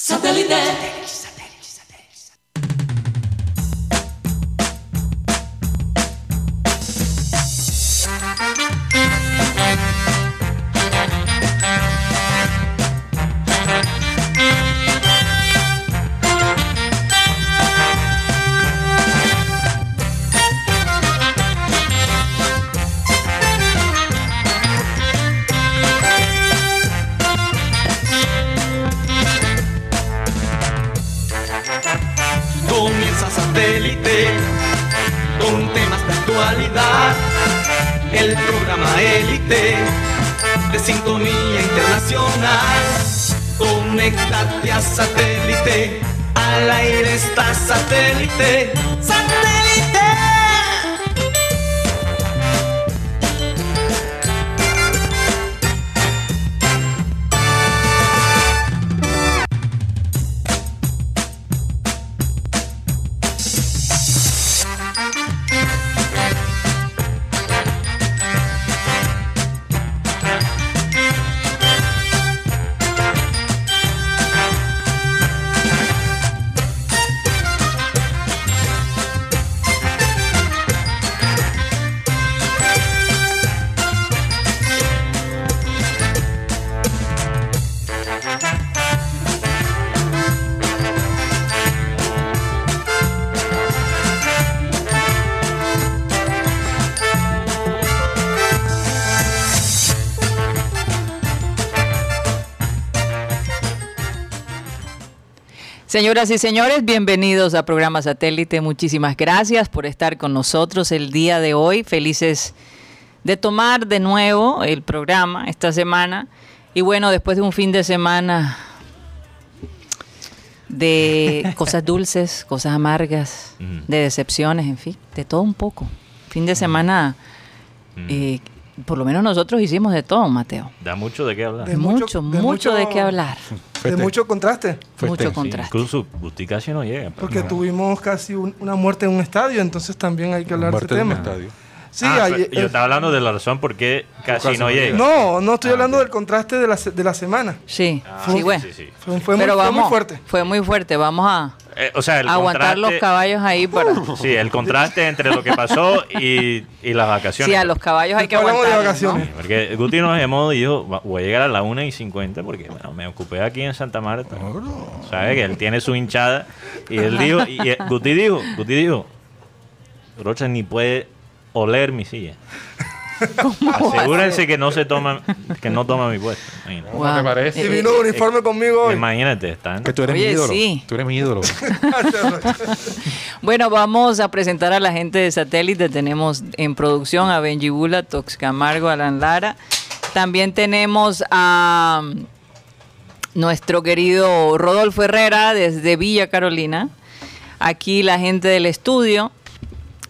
Satellite. Señoras y señores, bienvenidos a Programa Satélite. Muchísimas gracias por estar con nosotros el día de hoy. Felices de tomar de nuevo el programa esta semana. Y bueno, después de un fin de semana de cosas dulces, cosas amargas, de decepciones, en fin, de todo un poco. Fin de semana, eh, por lo menos nosotros hicimos de todo, Mateo. Da mucho de qué hablar. De mucho, mucho, de qué hablar. De mucho contraste. mucho Sí, contraste. incluso Gusti casi no llega. pero- Porque tuvimos casi un- una muerte en un estadio, entonces también hay que hablar de ese en un tema. estadio. Sí, Ah, hay- yo estaba hablando de la razón por qué casi, Casi no no llega. no, no estoy Ah, hablando del contraste de la, de la semana. Sí, Ah, sí, bueno. sí, sí. Fue, fue muy, Pero fue vamos, muy fuerte. Fue muy fuerte. Vamos a Eh, o sea, el aguantar los caballos ahí para... Sí, el contraste entre lo que pasó y, y las vacaciones. Sí, a los caballos hay que Hablamos de aguantarlos, ¿no? vacaciones. Porque Guti nos llamó y dijo, "Va- voy a llegar a la 1 y 50 porque bueno, me ocupé aquí en Santa Marta. ¿Sabe? Que él tiene su hinchada. Y él dijo, y eh, Guti dijo, Guti dijo, Rocha ni puede oler mi silla. Asegúrense que no se toma, que no toma mi puesto. Imagínate. Wow. te parece? Y Eh, vino de uniforme conmigo hoy. Imagínate, están. Que tú eres Oye, mi ídolo. sí. Tú eres mi ídolo. Bueno, vamos a presentar a la gente de satélite. Tenemos en producción a Benji Bula, Tox Camargo, Alan Lara. También tenemos a mm, nuestro querido Rodolfo Herrera desde Villa Carolina. Aquí la gente del estudio,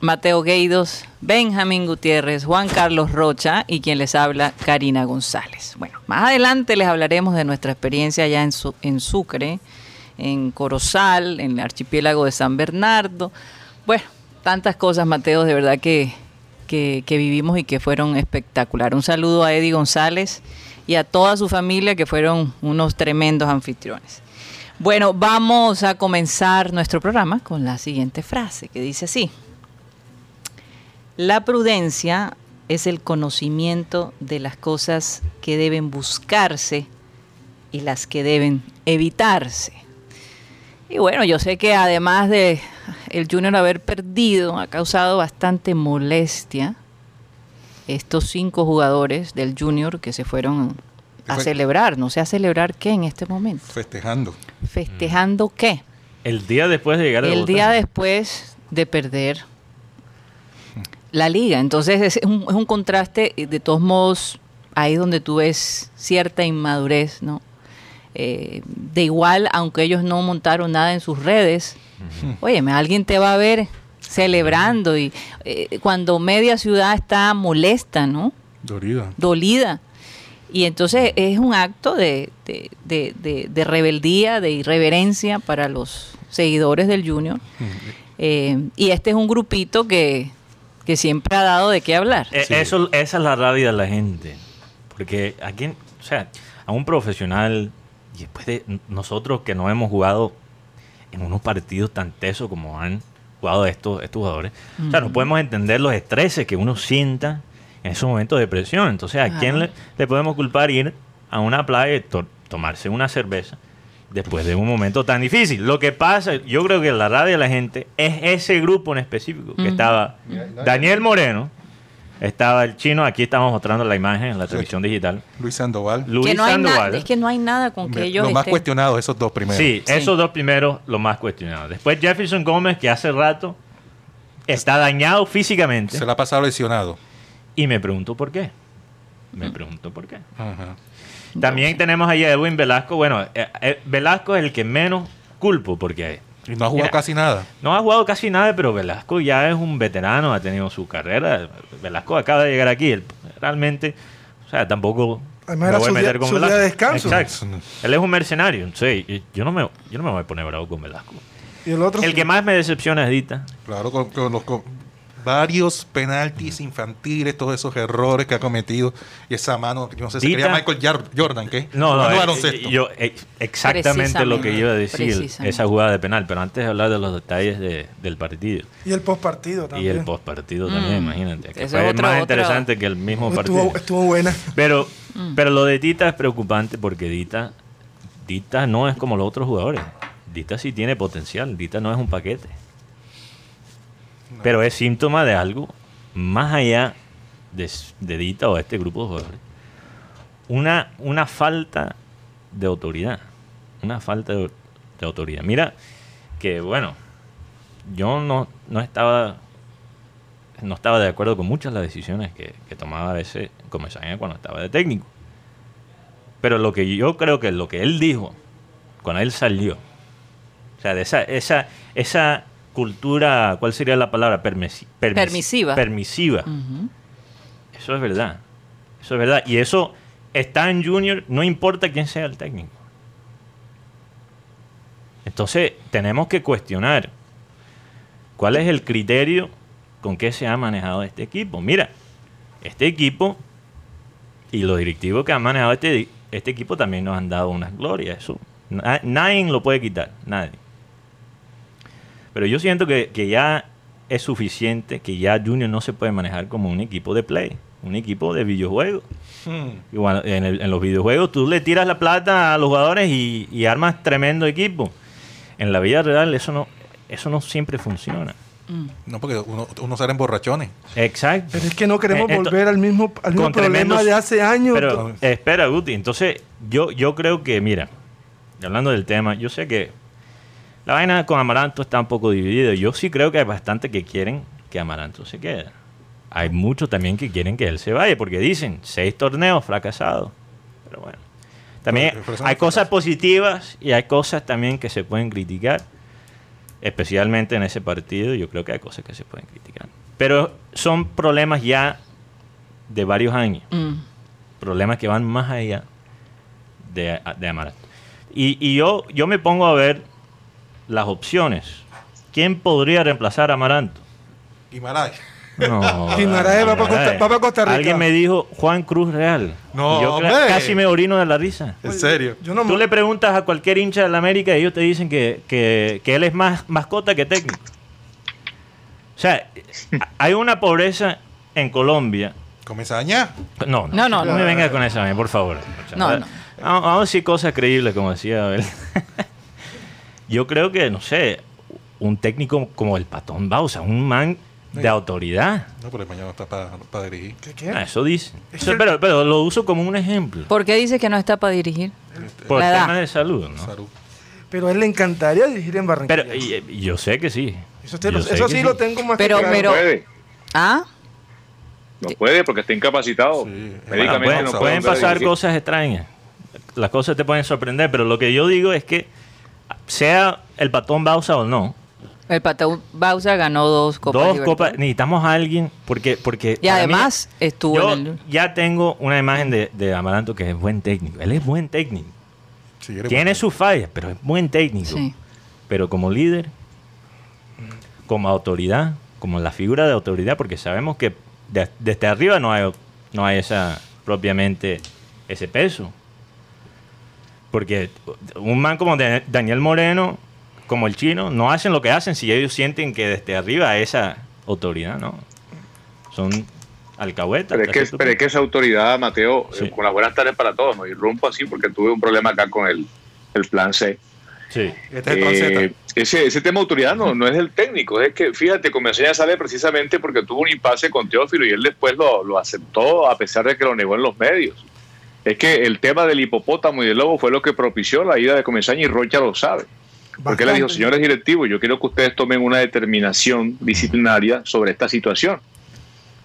Mateo Gueidos, Benjamín Gutiérrez, Juan Carlos Rocha y quien les habla, Karina González. Bueno, más adelante les hablaremos de nuestra experiencia allá en, Su- en Sucre, en Corozal, en el archipiélago de San Bernardo. Bueno, tantas cosas, Mateo, de verdad que, que, que vivimos y que fueron espectaculares. Un saludo a Eddie González y a toda su familia que fueron unos tremendos anfitriones. Bueno, vamos a comenzar nuestro programa con la siguiente frase que dice así. La prudencia es el conocimiento de las cosas que deben buscarse y las que deben evitarse. Y bueno, yo sé que además de el Junior haber perdido, ha causado bastante molestia estos cinco jugadores del Junior que se fueron a Fue- celebrar. No sé a celebrar qué en este momento. Festejando. ¿Festejando qué? El día después de llegar a El día después de perder la liga. Entonces es un, es un contraste, de todos modos, ahí donde tú ves cierta inmadurez, ¿no? Eh, de igual, aunque ellos no montaron nada en sus redes, óyeme, alguien te va a ver celebrando y eh, cuando media ciudad está molesta, ¿no? Dorida. dolida. Y entonces es un acto de, de- de- de- de rebeldía, de irreverencia para los seguidores del Junior. Eh, y este es un grupito que, que siempre ha dado de qué hablar. Eh, eso, esa es la rabia de la gente. Porque a quién, o sea, a un profesional y después de nosotros que no hemos jugado en unos partidos tan tesos como han jugado estos, estos jugadores, o sea, no podemos entender los estreses que uno sienta en esos momentos de presión. Entonces, ¿a quién le, le podemos culpar ir a una playa y to- tomarse una cerveza después de un momento tan difícil? Lo que pasa, yo creo que la radio de la gente es ese grupo en específico, que estaba Daniel Moreno, estaba el chino, aquí estamos mostrando la imagen en la televisión digital, Luis Sandoval. Luis que no hay Sandoval. es que no hay nada con que ellos Lo más estén- cuestionado, esos dos primeros. Sí, Sí. esos dos primeros, lo más cuestionado. Después Jefferson Gómez, que hace rato está dañado físicamente. Se la ha pasado lesionado. Y me pregunto por qué. Me pregunto por qué. Ajá. También tenemos ahí a Edwin Velasco. Bueno, eh, eh, Velasco es el que menos culpo porque Y no ha jugado Mira. casi nada. no ha jugado casi nada, pero Velasco ya es un veterano, ha tenido su carrera. Velasco acaba de llegar aquí. Él realmente, o sea, tampoco Además me era voy a meter con su día Velasco. de descanso. Exacto. Él es un mercenario. Y- yo no, me, yo no me voy a poner bravo con Velasco. Y el otro El sí. que más me decepciona es Dita. Claro, con, con los con varios penaltis infantiles, todos esos errores que ha cometido. Y esa mano, yo no sé si Dita- quería Michael Jordan, ¿qué? No, no, eh, baloncesto. yo eh, exactamente lo que iba a decir, esa jugada de penal, pero antes de hablar de los detalles de- del partido Y el postpartido y también. el postpartido también, imagínate, que fue más otra- interesante que el mismo partido. estuvo, estuvo buena. Pero, pero lo de Dita es preocupante porque Dita, Dita no es como los otros jugadores. Dita sí tiene potencial, Dita no es un paquete. Pero es síntoma de algo más allá de, de Dita o de este grupo de jugadores. Una, una falta de autoridad. Una falta de, autoridad. Mira que, bueno, yo no, no estaba no estaba de acuerdo con muchas de las decisiones que, que tomaba a veces Comesaña cuando estaba de técnico. Pero lo que yo creo que lo que él dijo cuando él salió, o sea, de esa, esa, esa cultura, ¿cuál sería la palabra? Permisi- permis- Permisiva. Permisiva. Eso es verdad. Eso es verdad. Y eso está en Junior, no importa quién sea el técnico. Entonces, tenemos que cuestionar cuál es el criterio con que se ha manejado este equipo. Mira, este equipo y los directivos que han manejado este, este equipo también nos han dado unas glorias. Eso na- nadie lo puede quitar, nadie. Pero yo siento que, que ya es suficiente, que ya Junior no se puede manejar como un equipo de play, un equipo de videojuegos. Hmm. Igual, en, el- en los videojuegos tú le tiras la plata a los jugadores y, y armas tremendo equipo. En la vida real eso no, eso no siempre funciona. No, porque uno, uno sale en borrachones. Exacto. Pero es que no queremos Eh, volver al mismo, al mismo problema tremendos- de hace años. Pero espera, Guti. Entonces, yo, yo creo que, mira, hablando del tema, yo sé que la vaina con Amaranto está un poco dividida. Yo sí creo que hay bastante que quieren que Amaranto se quede. Hay muchos también que quieren que él se vaya, porque dicen seis torneos fracasados. Pero bueno. También hay cosas fracaso. positivas y hay cosas también que se pueden criticar. Especialmente en ese partido, yo creo que hay cosas que se pueden criticar. Pero son problemas ya de varios años Mm. problemas que van más allá de, de Amaranto. Y, y yo, yo me pongo a ver las opciones. ¿Quién podría reemplazar a Amaranto? Guimarães. No. Guimaraes va pa' Costa- va pa' Costa Rica. Alguien me dijo Juan Cruz Real. No, Y yo cre- hombre. casi me orino de la risa. En serio. Yo no Tú le preguntas a cualquier hincha de la América y ellos te dicen que, que- que él es más mascota que técnico. O sea, hay una pobreza en Colombia Comesaña. no, no, No, no, no, no. me venga con esa, por favor. No, no. Vamos, vamos a decir cosas creíbles, como decía Abel. Yo creo que, no sé, un técnico como el Patón Bausa, un man de autoridad. No, pero mañana está para dirigir. ¿Qué, qué? Ah, eso dice. Es Eso- que- pero, pero lo uso como un ejemplo. ¿Por qué dice que no está para dirigir? Por la edad. temas de salud, ¿no? Salud. Pero a él le encantaría dirigir en Barranquilla. Pero y- y yo sé que sí. eso lo- eso que sí, lo tengo más Pero- que claro. pero- No puede, ¿Ah? no puede porque está incapacitado. Sí. Bueno, pueden, no pasar dirigir. cosas extrañas. Las cosas te pueden sorprender, pero lo que yo digo es que sea el Patón Bausa o no, El Patón Bausa ganó dos Copas dos copas, necesitamos a alguien porque porque Y mí- además estuvo yo en el... ya tengo una imagen de, de Amaranto que es buen técnico. Él es buen técnico. Sí, Tiene sus fallas, pero es buen técnico. Sí. Pero como líder, como autoridad, como la figura de autoridad, porque sabemos que de- desde arriba no hay, no hay esa propiamente ese peso. Porque un man como Da- Daniel Moreno, como el chino, no hacen lo que hacen si ellos sienten que desde arriba esa autoridad, ¿no? Son alcahuetas. Pero es, que, pero es que esa autoridad, Mateo, Sí. eh, con las buenas tardes para todos, ¿no? Irrumpo así porque tuve un problema acá con el, el plan C. Sí. Este es el plan Z. Eh, ese, ese tema de autoridad no, no es del técnico, es que, fíjate, Convención sale precisamente porque tuvo un impasse con Teófilo y él después lo, lo aceptó a pesar de que lo negó en los medios. Es que el tema del hipopótamo y del lobo fue lo que propició la ida de Comesaña y Rocha lo sabe. Porque le dijo, señores directivos, yo quiero que ustedes tomen una determinación disciplinaria sobre esta situación.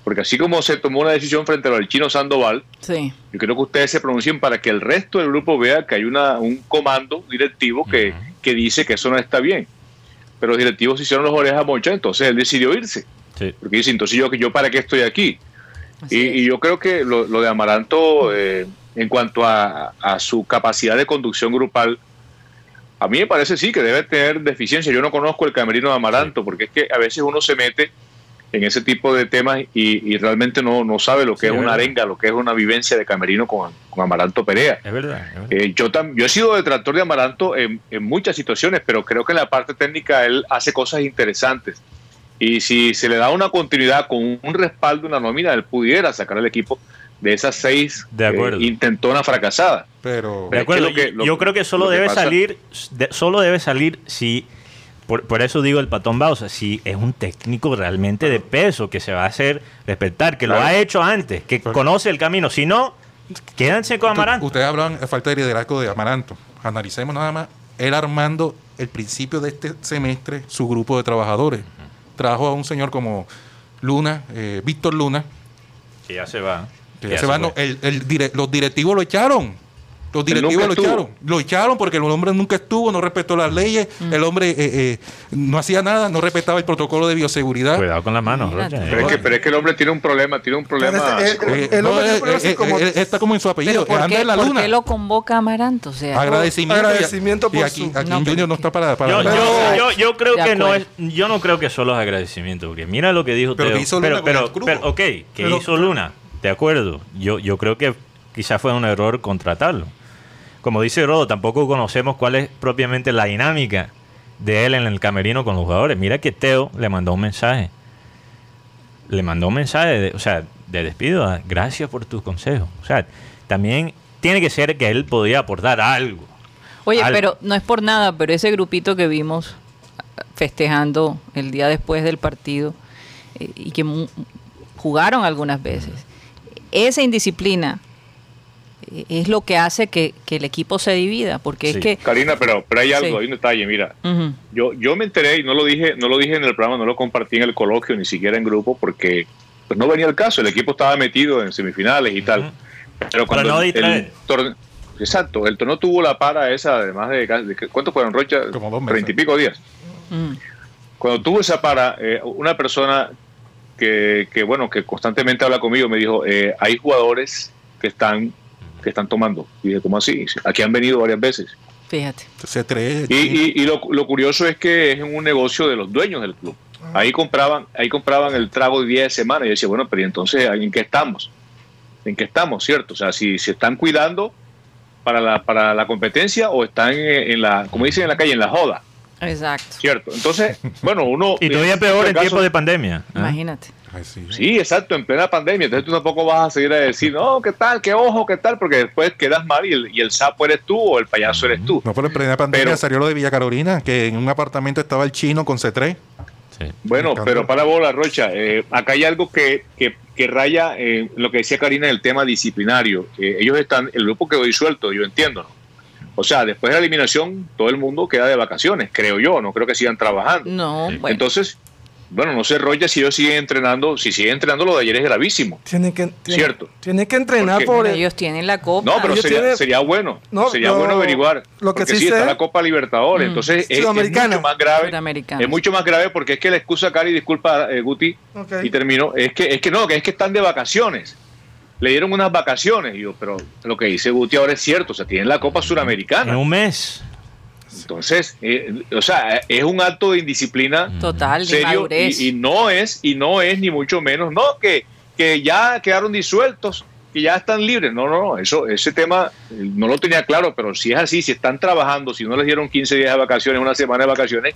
Porque así como se tomó una decisión frente al chino Sandoval, Sí. yo quiero que ustedes se pronuncien para que el resto del grupo vea que hay una, un comando directivo que, que dice que eso no está bien. Pero los directivos se hicieron las orejas a Mocha, entonces él decidió irse. Sí. Porque dice, entonces yo, yo para qué estoy aquí. Y yo creo que lo, lo de Amaranto, eh, en cuanto a, a su capacidad de conducción grupal, a mí me parece sí que debe tener deficiencia. Yo no conozco el camerino de Amaranto, porque es que a veces uno se mete en ese tipo de temas y, y realmente no, no sabe lo que Sí, es es una arenga, lo que es una vivencia de camerino con, con Amaranto Perea. Es verdad. es verdad. Eh, yo, tam- yo he sido detractor de Amaranto en, en muchas situaciones, pero creo que en la parte técnica él hace cosas interesantes. Y si se le da una continuidad con un respaldo, una nómina, él pudiera sacar al equipo de esas seis De acuerdo. eh, intentonas fracasadas. Pero De es que acuerdo, lo que- yo- lo- yo creo que solo debe pasa- salir, de- solo debe salir si, por, por eso digo el patón Bausa, si es un técnico realmente de peso, que se va a hacer respetar, que lo ha hecho antes, que conoce el camino. Si no, quédense con Amaranto. Ustedes hablan de falta de liderazgo de Amaranto. Analicemos nada más. Él armando el principio de este semestre su grupo de trabajadores. Trajo a un señor como Luna, eh, Víctor Luna, Que ya se va. Ya se va, fue. no, el- el dire- los directivos lo echaron. Los directivos lo echaron. Lo echaron porque el hombre nunca estuvo, no respetó las leyes. El hombre eh, eh, no hacía nada, no respetaba el protocolo de bioseguridad. Cuidado con las manos. Rocha. Pero es, que, pero es que el hombre tiene un problema, tiene un problema. Eh, El no, hombre está como en su apellido. ¿Por anda qué, en la por luna. qué lo convoca Amaranto? O sea, Agradecimiento. y- aquí, su- aquí No, Junior no está para. para Yo, yo- yo- yo creo que no es, yo no creo que solo es agradecimiento, porque mira lo que dijo Pero Teo. ¿qué hizo Luna pero, ok, ¿qué Pero- hizo Luna? De acuerdo. Yo, yo creo que quizás fue un error contratarlo. Como dice Rodo, tampoco conocemos cuál es propiamente la dinámica de él en el camerino con los jugadores. Mira que Teo le mandó un mensaje. Le mandó un mensaje, de, o sea, de despido. a- Gracias por tus consejos. O sea, también tiene que ser que él podía aportar algo. Oye, Algo. pero no es por nada, pero ese grupito que vimos ah, festejando el día después del partido eh, y que jugaron algunas veces, esa indisciplina eh, es lo que hace que, que el equipo se divida, porque Sí. es que... Karina, pero, pero hay algo, Sí. hay un detalle, mira. Yo, yo me enteré y no lo dije, no lo dije en el programa, no lo compartí en el coloquio, ni siquiera en grupo, porque pues no venía el caso, el equipo estaba metido en semifinales y tal. Pero cuando no el, distraer. el torneo, exacto, el torneo tuvo la para esa, además de, de ¿cuántos fueron, Rocha? Como dos meses. Treinta y pico días. Cuando tuvo esa para, eh, una persona que, que, bueno, que constantemente habla conmigo me dijo, eh, hay jugadores que están que están tomando. Y dije, ¿cómo así? Aquí han venido varias veces. Fíjate. Se cree. Y, y- y lo, lo curioso es que es un negocio de los dueños del club. Ahí compraban, ahí compraban el trago de 10 semanas. Y yo decía, bueno, pero ¿y entonces ¿en qué estamos? ¿En qué estamos, cierto? O sea, si se están cuidando para la, para la competencia o están en, en la, como dicen en la calle, en la joda, Exacto. ¿cierto? Entonces, bueno, uno... Y todavía peor este en caso- tiempo de pandemia. ¿ah? Imagínate. Ay, sí. Sí, exacto, en plena pandemia. Entonces tú tampoco vas a seguir a decir, no, ¿qué tal? ¿Qué ojo? ¿Qué tal? Porque después quedas mal y el, y el sapo eres tú o el payaso eres tú. No, pero en plena pandemia Pero- salió lo de Villa Carolina, que en un apartamento estaba el chino con C3. Sí. Bueno, pero para bola, Rocha, eh, acá hay algo que, que, que raya en lo que decía Karina en el tema disciplinario. Eh, ellos están, el grupo quedó disuelto, yo entiendo, ¿no? O sea, después de la eliminación, todo el mundo queda de vacaciones, creo yo, no creo que sigan trabajando. No, bueno. Entonces, bueno, no sé, Rocha, si ellos siguen entrenando, si siguen entrenando, lo de ayer es gravísimo. Tiene que, tiene, Cierto. Tiene que entrenar Porque- por ellos tienen la copa. No, pero sería, tienen- sería bueno. No, sería lo- bueno averiguar. lo que porque sí sí, sé- está la Copa Libertadores. Mm. Entonces, es- es, mucho más grave. Sudamericana. Es mucho más grave porque es que la excusa, Cari, disculpa, eh, Guti, y termino, es que, es que no, que es que están de vacaciones. Le dieron unas vacaciones. Y yo, pero lo que dice Guti ahora es cierto, o sea, tienen la Copa En Suramericana. un mes. Entonces, eh, o sea, es un acto de indisciplina Total, de serio madurez. y, y no es, y no es ni mucho menos, no, que, que ya quedaron disueltos. que ya están libres. No, no, no, eso, ese tema eh, no lo tenía claro, pero si es así, si están trabajando, si no les dieron 15 días de vacaciones, una semana de vacaciones,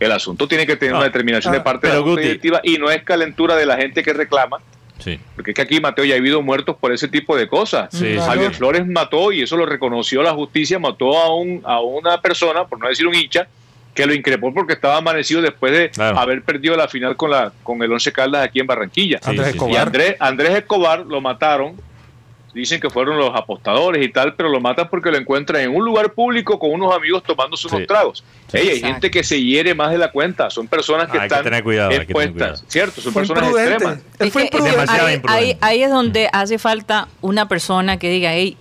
el asunto tiene que tener No. una determinación Ah, de parte de la Guti- directiva y no es calentura de la gente que reclama, Sí. porque es que aquí, Mateo, ya ha habido muertos por ese tipo de cosas. Sí. Javier Flores mató, y eso lo reconoció la justicia, mató a, un, a una persona, por no decir un hincha, que lo increpó porque estaba amanecido después de Claro. haber perdido la final con, la, con el Once Caldas aquí en Barranquilla. Sí, Andrés sí, sí. Y. Andrés, Andrés Escobar lo mataron. Dicen que fueron los apostadores y tal, pero lo matan porque lo encuentran en un lugar público con unos amigos tomándose unos Sí. tragos. Sí. Ey, hay gente que se hiere más de la cuenta. Son personas que están cuidado, que tener expuestas. cuidado. ¿Cierto? Son Fue personas imprudente. extremas. Es que. Demasiado ahí, imprudente. ahí- ahí es donde hace falta una persona que diga, hey,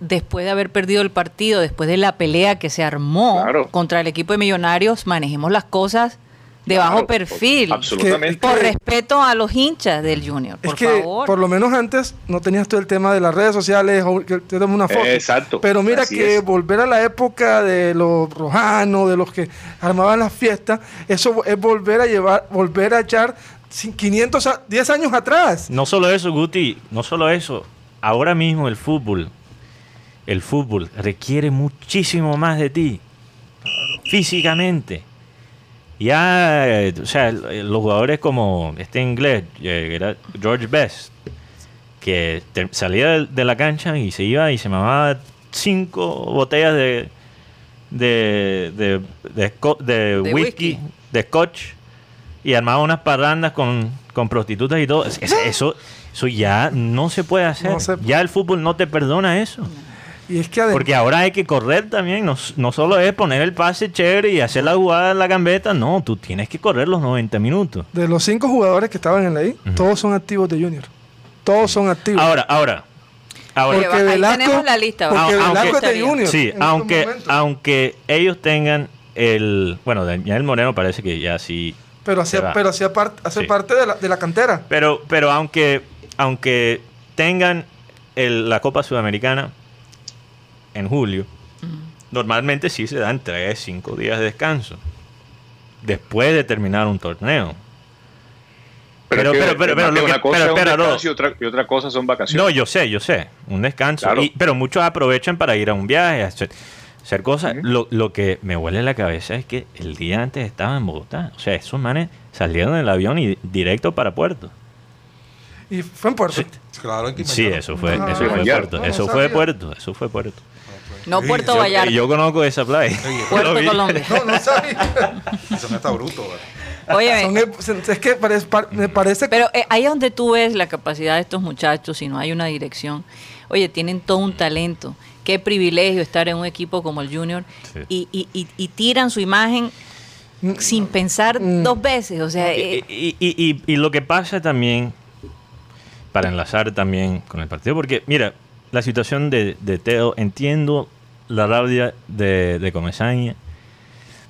después de haber perdido el partido, después de la pelea que se armó Claro. contra el equipo de Millonarios, manejemos las cosas de Claro, bajo perfil. Absolutamente. Por respeto a los hinchas del Junior, por es que favor. por lo menos antes no tenías todo el tema de las redes sociales o que te tomas una foto. Exacto, Pero mira que es. volver a la época de los rojanos, de los que armaban las fiestas, eso es volver a llevar, volver a echar cin- 500, a- 10 años atrás. No solo eso, Guti, no solo eso. Ahora mismo el fútbol, el fútbol requiere muchísimo más de ti. Físicamente. Ya, eh, o sea, los jugadores como este inglés, eh, que era George Best, que te- salía de, de la cancha y se iba y se mamaba cinco botellas de de, de, de, sco- de De whisky, whisky. de scotch y armaba unas parrandas con, con prostitutas y todo. Es- es- Eso, eso ya no se puede hacer. No se- Ya el fútbol no te perdona eso. Y es que además, Porque ahora hay que correr también. No, no solo es poner el pase chévere y hacer la jugada en la gambeta. No, tú tienes que correr los 90 minutos. de los cinco jugadores que estaban en la I, todos son activos de Junior. Todos son activos. Ahora, ahora. Ahora. Oye, ahí tenemos la lista, Porque. Aunque- Velasco es de Junior. Sí, aunque, aunque ellos tengan el... Bueno, Daniel Moreno parece que ya sí... pero va. pero hacía parte, hace Sí. parte de la, de la cantera. Pero, pero aunque, aunque tengan el- la Copa Sudamericana en julio, normalmente sí se dan 3, 5 días de descanso. Después de terminar un torneo. Pero- pero- pero- pero lo que- una cosa pero y, otra, y otra cosa son vacaciones. No, yo sé, yo sé. Un descanso. Claro. Y- pero muchos aprovechan para ir a un viaje, a hacer, hacer cosas. Lo, lo que me huele la cabeza es que el día antes estaba en Bogotá. O sea, esos manes salieron del avión y directo para Puerto. Y fue en Puerto. Claro, Sí, eso fue, Ah, eso fue. Puerto. No, eso no fue sabía. Puerto. Eso fue Puerto. No Sí, Puerto yo- Vallarta, Yo conozco esa playa. Puerto. Colombia. No, no sabía. Eso no está bruto. ¿vale? Oye, Son- es que parece, par- me parece Pero eh, ahí es donde tú ves la capacidad de estos muchachos, si no hay una dirección. Oye, tienen todo un talento. Qué privilegio estar en un equipo como el Junior Sí. y, y- y- y tiran su imagen sin pensar Mm. dos veces. O sea, eh, Y, y- y- y- y lo que pasa también, para enlazar también con el partido, porque mira, la situación de, Teo, entiendo la rabia de, de Comesaña,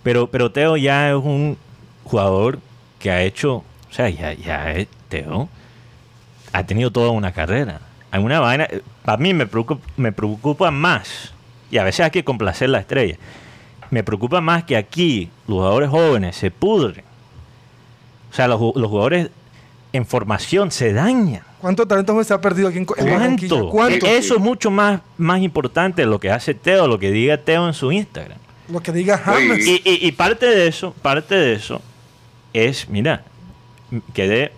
pero, pero Teo ya es un jugador que ha hecho, o sea, ya, ya es Teo, ha tenido toda una carrera. Hay una vaina, para mí me preocupa, me preocupa más, y a veces hay que complacer la estrella, me preocupa más que aquí los jugadores jóvenes se pudren. O sea, los, los jugadores en formación se dañan. ¿Cuánto talento se ha perdido aquí en? ¿Cuánto? ¿Cuánto? Eso es mucho más, más importante lo que hace Teo, lo que diga Teo en su Instagram. Lo que diga James. Y, y- y parte de eso, parte de eso es, mira, quedé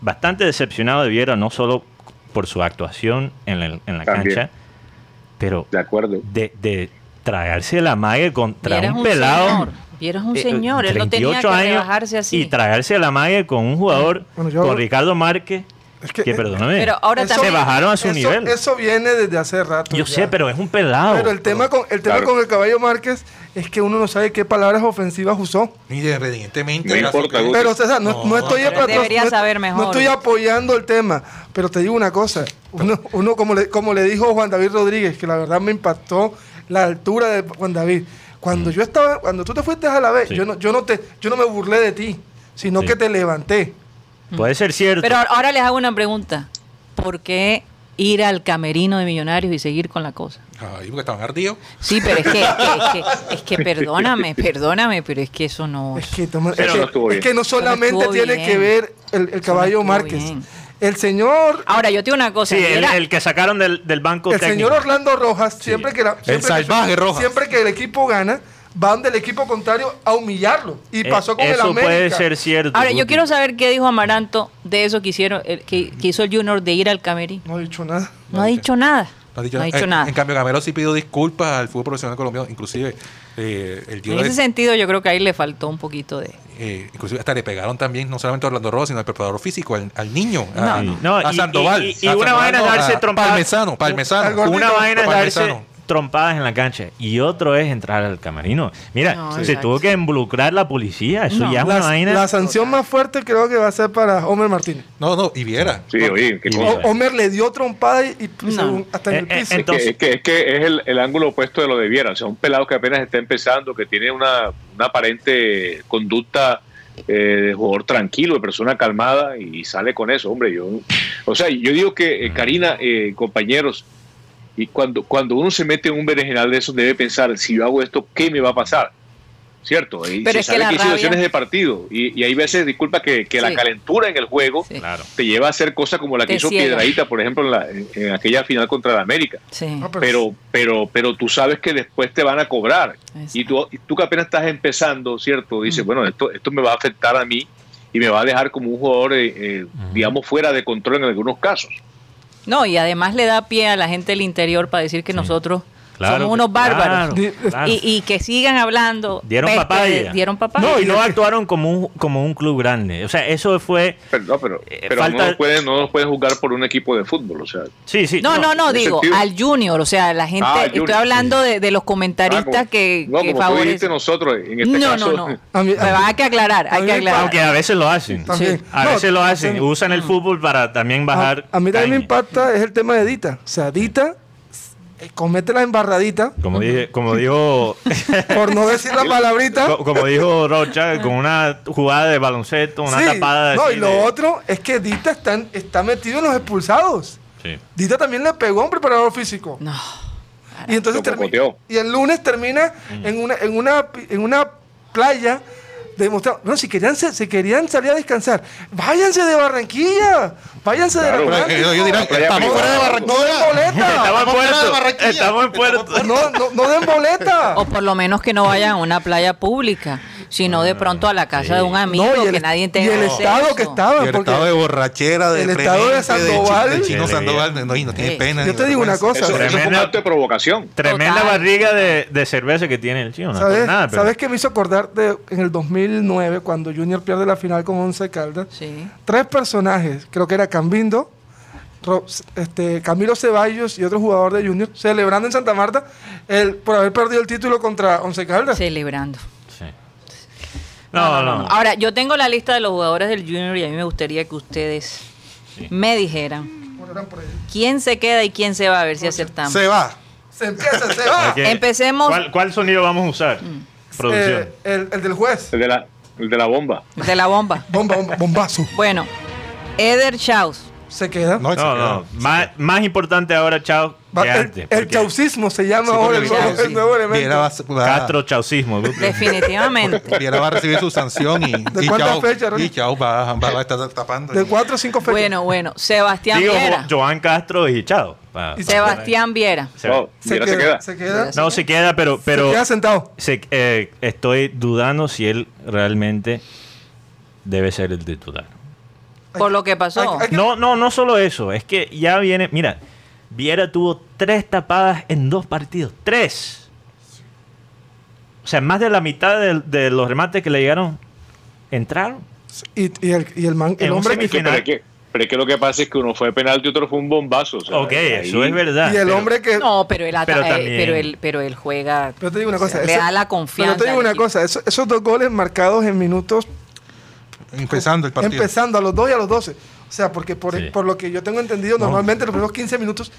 bastante decepcionado de Viera, no solo por su actuación en la, en la cancha, pero De acuerdo. de, de tragarse la mague contra un un pelado. señor, vieras un eh, señor, él no tenía 38 que años rebajarse así. Y tragarse la mague con un jugador, Bueno, yo- con Ricardo Márquez, Es que, que, eh, perdóname, Pero ahora Eso- se también... bajaron a su eso, nivel. eso viene desde hace rato. Yo ya. sé, pero es un pelado. Pero el tema, con, el tema Claro. con el caballo Márquez es que uno no sabe qué palabras ofensivas usó. Ni evidentemente. No importa, su- Guti. Pero César, no, No, no estoy pero no- debería no- saber no mejor. estoy apoyando el tema, pero te digo una cosa. Uno, uno como, le, como le dijo Juan David Rodríguez, que la verdad me impactó la altura de Juan David. Cuando yo estaba, cuando tú te fuiste a la vez, Mm. Sí. yo no, yo no te, yo no me burlé de ti, sino Sí. que te levanté. Puede ser cierto. Pero ahora les hago una pregunta. ¿Por qué ir al camerino de Millonarios y seguir con la cosa? Ay, porque estaban ardidos. Sí, pero es que, es que, es que, es que perdóname, perdóname, pero es que eso no... Es que, toma- es que- no estuvo es bien. que no solamente tiene bien. que ver el, el caballo Márquez. bien. El señor, Ahora, yo te digo una cosa. Sí, el, el que sacaron del, del banco el técnico. señor Orlando Rojas, siempre que la- siempre que- salvaje Rojas. siempre que el equipo gana, van del equipo contrario a humillarlo. Y Eh, pasó con el Eso América. puede ser cierto. Ahora, yo quiero saber qué dijo Amaranto de eso que hicieron, el- que, que hizo el Junior de ir al camerín. No he dicho nada. No ha dicho nada. No ha dicho No ha nada. en cambio, Gamero sí pidió disculpas al fútbol profesional colombiano. Inclusive, eh, el En ese sentido, yo creo que ahí le faltó un poquito de... eh, inclusive hasta le pegaron también, no solamente a Orlando Rojas, sino al preparador físico, al, al niño, a, Sí. No, a y- Sandoval. y- y a una Sandoval, vaina es no, darse a trompadas. Al gordito. Una vaina es darse. Trompadas en la cancha y otro es entrar al camerino. Mira, No, se exacto. tuvo que involucrar la policía. Eso No. ya es La, una vaina. la sanción más fuerte creo que va a ser para Homer Martínez. No, no, y viera. Sí, oye, qué Y- cosa. O- Homer le dio trompada y, y No. según- hasta en el Eh, eh, piso. Es Entonces- que, es que, es que es el, el ángulo opuesto de lo de Viera. O sea, un pelado que apenas está empezando, que tiene una, una aparente conducta eh, de jugador tranquilo, de persona calmada, y sale con eso. Hombre, yo. O sea, yo digo que, eh, Karina, eh, compañeros, y cuando, cuando uno se mete en un berenjenal de eso, debe pensar: si yo hago esto, ¿qué me va a pasar? ¿Cierto? Y Pero se es que sabe la que hay rabia- situaciones de partido. Y, y hay veces, disculpa, que, que la calentura en el juego Sí. Te lleva a hacer cosas como la que Te hizo ciega. Piedradita, por ejemplo, en, la- en- aquella final contra el América Sí. No, pero pero pero tú sabes que después te van a cobrar Exacto. y tú, y tú que apenas estás empezando cierto dices bueno esto esto me va a afectar a mí y me va a dejar como un jugador eh, eh, digamos fuera de control en algunos casos No, y además le da pie a la gente del interior para decir que nosotros Claro somos que- unos bárbaros. claro, claro. Y, y que sigan hablando. Dieron peste papaya. de- Dieron papaya. No, y no actuaron como un, como un club grande. O sea, eso fue. pero no pero, Eh, pero falta- no nos pueden no nos pueden jugar por un equipo de fútbol o sea Sí, sí. No, no, no, digo, sentido. al Junior, o sea, la gente, Ah, al estoy hablando de, de los ah, comentaristas como- que, no, que como tú dijiste favorecen. nosotros en este No, caso no, no. A mí- a Pero mí- hay que aclarar, hay que aclarar. Aunque a veces lo hacen. A No, veces lo hacen. Usan el fútbol para también bajar. A, a mí también me impacta es el tema de Dita. O sea, Dita eh, comete la embarradita, Como, dije, como dijo. por no decir la palabrita. co- como dijo Rocha, con una jugada de baloncesto, una Sí, tapada no, así y lo de- otro es que Dita está, en- está metido en los expulsados. Sí. Dita también le pegó a un preparador físico. No. Y entonces Lo termi- cocoteó. y el lunes termina en una en una en una playa demostrando, bueno, si querían se, si querían salir a descansar, váyanse de Barranquilla, váyanse Claro, de eh, ellos dirán, Playa estamos fuera de No Barranquilla. den boleta. Estamos en fuera de puerto. Barranquilla. Estamos en puerto. No, no, no den boleta. O por lo menos que no vayan a una playa pública, sino de pronto a la casa de un amigo, No, y el, que nadie y tenga el estado que Y estaban, el estado de borrachera, de el estado de Sandoval- de Chino. Sandoval, no, y no tiene Sí. pena. Yo te digo una cosa. eso, eso fue un Tremenda- acto de provocación Tremenda Total. barriga de, de cerveza que tiene el chino. No ¿Sabes, nada, pero- ¿Sabes qué me hizo acordar de en el 2009 cuando Junior pierde la final con Once Caldas? Sí. Tres personajes, creo que era Cambindo, este, Camilo Ceballos y otro jugador de Junior, celebrando en Santa Marta el, por haber perdido el título contra Once Caldas. Celebrando. Sí. No, no. Ahora, yo tengo la lista de los jugadores del Junior y a mí me gustaría que ustedes me dijeran quién se queda y quién se va a ver si acertamos. Se va. Se empieza, se va. Empecemos- ¿Cuál, cuál sonido vamos a usar? Producción. Eh, el, el del juez. el de la el de la bomba De la bomba. Bomba, bomba, bombazo. Bueno, Eder Chaus. Se queda. No, No, queda. no. Más, más importante ahora, chao, que el, antes. el porque chaucismo se llama Sí, ahora el, el nuevo, el nuevo elemento. Viera va, va- Castro chaucismo. Definitivamente. Viera va a recibir su sanción y, ¿De y chao, fechas, y chao va, va, va a estar tapando. De cuatro o cinco fechas. Bueno, bueno. Sebastián Digo, Viera. Jo- Joan Castro y chao. Pa- Y pa- Sebastián Viera. Se- No, se, mira, queda, se queda se queda. No, se queda, pero, pero se queda sentado. se- eh, estoy dudando si él realmente debe ser el titular. Por lo que pasó. Hay- hay que- No, no, no solo eso. Es que ya viene. Mira, Viera tuvo tres tapadas en dos partidos. ¡Tres! O sea, más de la mitad de, de los remates que le llegaron entraron. Y, y el, y el, man- hombre que, pero es que pero es que lo que pasa es que uno fue penalti y otro fue un bombazo o sea, ok, ahí- eso es verdad. y el pero- hombre que No, pero él, Pero eh, también- pero él, pero él juega. Pero te digo una cosa. le eso- da la confianza. Pero te digo una equipo. cosa. eso- esos dos goles marcados en minutos Empezando el partido. empezando a los 2 y a los 12. O sea, porque por, Sí. por lo que yo tengo entendido, normalmente los primeros 15 minutos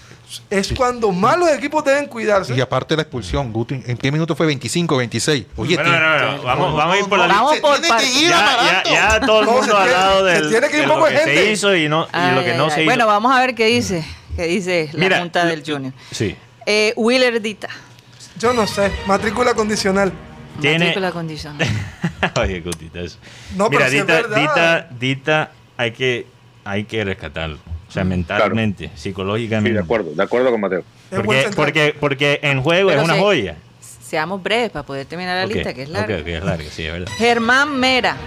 es cuando más los equipos deben cuidarse. Y aparte la expulsión, Guti, ¿en qué minuto fue? 25, 26. Oye, Bueno, tiene- no, no, no, Vamos, vamos a ir por la Vamos se por tiene que ir ya, ya, todo el se mundo ha hablado se del, tiene que ir de un lo poco que de se gente. hizo y, no, y lo que ay, no ay. se hizo. Bueno, vamos a ver qué dice. ¿Qué dice la Mira, Junta del Junior? Sí. Eh, Willer Dita. Yo no sé. Matrícula condicional. Tiene- Matrícula condicional. Oye, Cutita, eso. No, pero Mira, es Dita, verdad. Dita, Dita, hay que hay que rescatarlo. O sea, mentalmente, Sí, psicológicamente. de acuerdo, de acuerdo con Mateo. Es Porque, porque, porque en juego Pero es una se- joya. Seamos breves para poder terminar la lista, que es larga. ok, ok, es larga, sí, es verdad. Germán Mera.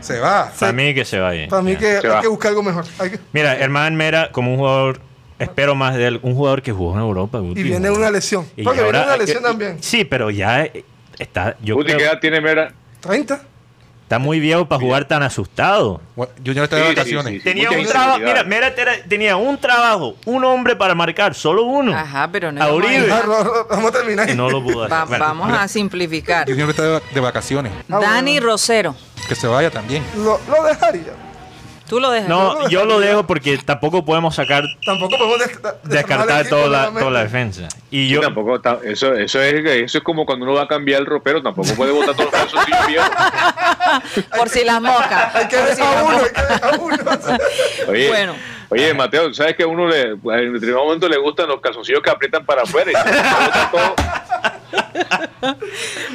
Se va. Para mí que se vaya. Para mí que Se hay va. que buscar algo mejor. Hay que- Mira, Herman Mera, como un jugador, espero más de él, un jugador que jugó en Europa. Y viene una lesión. Y Porque viene ahora- una lesión también. Sí, pero ya está, yo Guti, creo- ¿qué edad tiene Mera? 30. está muy viejo para jugar tan asustado. Bueno, Junior está de Sí, sí, vacaciones. sí. Tenía mucha un trabajo, mira, Mera tera- tenía un trabajo, un hombre para marcar, solo uno. Ajá, pero no A Uribe. ir- Ah, no, no, vamos a terminar. Y no lo pudo hacer. Va- Bueno, vamos a simplificar. Junior está de, de vacaciones. Ah, Dani bueno. Rosero. Que se vaya también. Lo, lo dejaría. Tú lo dejas. No, yo lo dejo porque tampoco podemos sacar, Tampoco podemos descartar toda la, toda la defensa. Y Yo tampoco, ta- eso, eso, es, eso es como cuando uno va a cambiar el ropero, tampoco puede botar todos los calzoncillos viejos. Por si las moscas. Hay que dejar uno, hay que dejar uno. Oye, Bueno. Oye, Mateo, ¿sabes que a uno le, en determinado momento le gustan los calzoncillos que aprietan para afuera? Y se bota todo.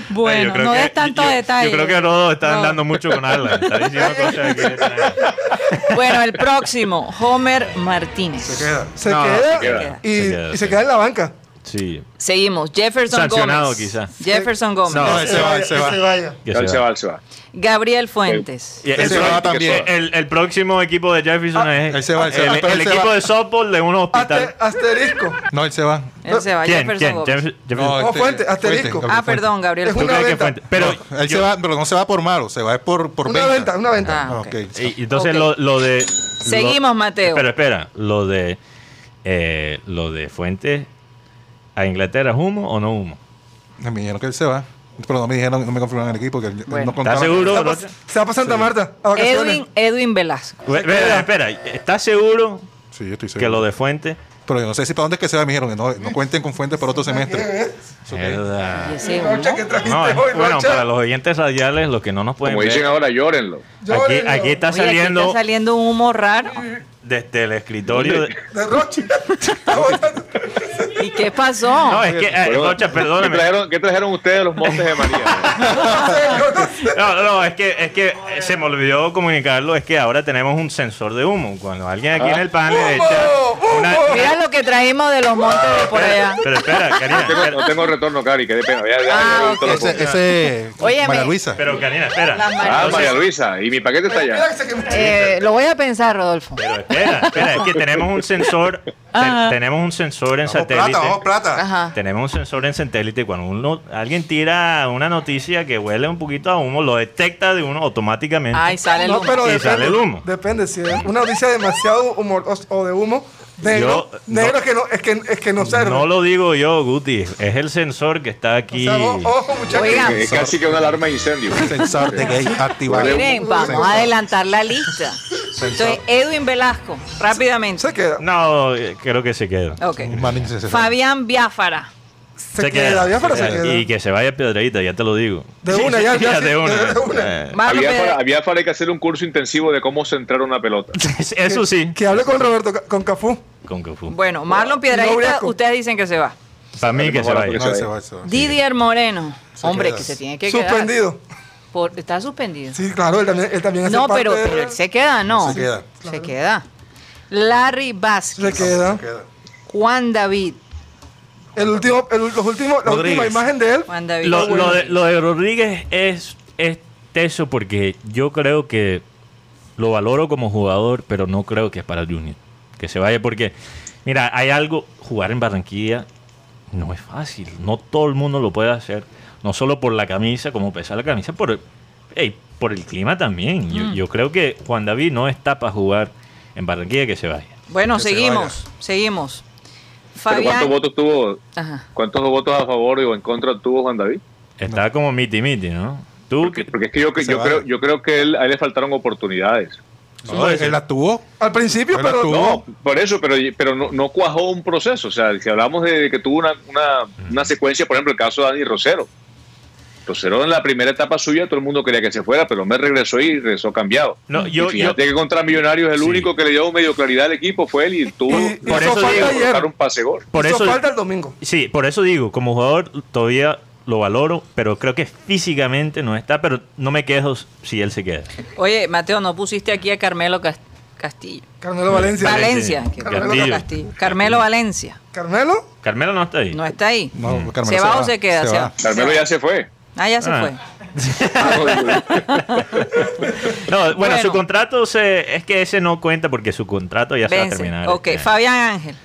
Bueno, no que- des tantos yo- detalles. Yo creo que los dos están No. dando mucho con Alan. Está diciendo cosas que... Bueno, el próximo, Homer Martínez. Se queda. Se, No, queda, se queda. Y, Se queda, y sí. se queda en la banca. Sí, Seguimos, Jefferson Sancionado, Gómez. quizá. Jefferson Gómez. No, él se va, él vaya, se que va. se vaya. que Él se va. se va. Gabriel Fuentes. Y Él el, se va también. el, el próximo equipo de Jefferson es él se va, el, va, pero el él se equipo va. de softball de un hospital. Aste- asterisco. No, él se va. Él se va, ¿Quién? Jefferson ¿Quién? Gómez. Jeff- Jefferson. No, No, Fuente, asterisco. Ah, perdón, Gabriel Es ¿Tú una Fuentes. Fuente? Pero No, él yo- se va, pero no se va por malo, se va es por, por Una venta. venta, una venta. Ah, Ah, ok. ok. y- entonces lo, lo de... Seguimos, Mateo. Espera, espera. Lo de... eh, lo de Fuentes a Inglaterra, ¿es humo o no humo? Me dijeron que él se va. Pero no me dijeron, no me confirmaron el equipo. Que Bueno. no ¿Estás contaba. Se seguro? va, se va para Santa Marta a. Edwin, Edwin Velasco. Ve- Espera, espera. ¿Estás seguro Sí, yo estoy seguro. que lo de Fuentes... Pero yo no sé si para dónde es que se va. Me dijeron que no, no cuenten con fuentes para otro semestre. Verdad. Y ese Rocha, humo. ¿qué trajiste No, hoy, bueno, para los oyentes radiales, los que no nos pueden Como dicen ver, ahora, llórenlo. aquí, Llórenlo. aquí está Oye, aquí saliendo está saliendo un humo raro. Desde el escritorio. de- De Rocha. Está botando. ¿Y qué pasó? No, es que, eh, Rocha, ¿qué perdóname. trajeron, ¿Qué trajeron ustedes de los montes de María? No no es que, es que eh, se me olvidó comunicarlo, es que ahora tenemos un sensor de humo. Cuando alguien aquí en el panel ¡Humo! echa una... Mira lo que trajimos de los montes de por allá. Pero espera, Karina, No tengo, no tengo retorno, Cari, que de pena. Ya, ya, Ah, ya, ok. todo lo Ese, ese Óyeme. María Luisa. pero Karina, espera. Ah. María Luisa, y mi paquete está allá. Eh, lo voy a pensar, Rodolfo. Pero espera, espera, es que tenemos un sensor, te- tenemos un sensor en vamos satélite. plata, vamos plata. Ajá. Tenemos un sensor en satélite y cuando uno, alguien tira una noticia que huele un poquito a humo, lo detecta de uno automáticamente. Ay, sale el No, humo. pero Y depende, sale el humo. Depende, si es una noticia demasiado humor o, o de humo, negro, Yo- negro no. es que no, es que, es que no sirve. no lo digo yo, Guti, es el sensor que está o aquí. sea, o- ojo, muchachos. Oigan. Es casi que una alarma de incendio. Sensor de gay activado. Miren, vamos a adelantar la lista. Entonces, Edwin Velasco, rápidamente. Se queda. No, creo que se queda. Ok. Manden ese- ese- Fabián Biafara. Se, queda, ya para se queda. Y que se vaya Piedradita, ya te lo digo. De una, ya, ya, sí, de una. de una. Eh, para, había para que hacer un curso intensivo de cómo centrar una pelota. Eso sí. Que hable con Roberto, con Cafú. Con Cafú. Bueno, Marlon No, Piedradita, ustedes dicen que se va. Para mí que se vaya. No, ese va, ese va. Didier Moreno. Se Hombre, queda. que se tiene que quedar. Suspendido. Por- está suspendido. Sí, claro, él también, él también hace no, parte pero, pero él se queda, no. Se queda. Se queda. Larry Vázquez. Se queda. Juan David. El último, el, los últimos, la última imagen de él. Juan David. Lo, lo de, lo de Rodríguez es, es teso porque yo creo que lo valoro como jugador, pero no creo que es para Junior. Que se vaya porque, mira, hay algo, jugar en Barranquilla no es fácil. No todo el mundo lo puede hacer. No solo por la camisa, como pesa la camisa, por, ey, por el clima también. Yo, yo creo que Juan David no está para jugar en Barranquilla, que se vaya. Bueno, Que se seguimos. Seguimos. ¿Pero cuántos Fabián. votos tuvo? Ajá. ¿Cuántos votos a favor o en contra tuvo Juan David? Está como miti miti, ¿no? Tú, Porque, porque es que yo, que- yo, creo, yo creo que él, a él le faltaron oportunidades. No, él, él la tuvo. Al principio, Pero No, por eso, pero, pero no, no cuajó un proceso. O sea, si hablamos de que tuvo una, una, una secuencia, por ejemplo, el caso de Dani Rosero. Rosero en la primera etapa suya todo el mundo quería que se fuera, pero me regresó y regresó cambiado. No, Y yo, yo, fíjate que contra Millonarios el Sí. único que le dio medio claridad al equipo fue él y tuvo Y- y Por eso falta digo, ayer. colocar un pase gol. por eso, falta el domingo. Sí, por eso digo, como jugador todavía lo valoro, pero creo que físicamente no está, pero no me quejo si él se queda. Oye, Mateo, ¿no pusiste aquí a Carmelo Cas- Castillo. Carmelo Valencia. Valencia. Carmelo Castillo. Castillo. Carmelo Valencia. ¿Carmelo? Carmelo no está ahí. No está ahí. No, Carmelo ¿Se va o se queda? Se va. Carmelo ya se fue. Ah, ya se Ah. fue. No, bueno, Bueno. su contrato se, es que ese no cuenta porque su contrato ya se va a Vence. terminar. Ok, este. Fabián Ángel.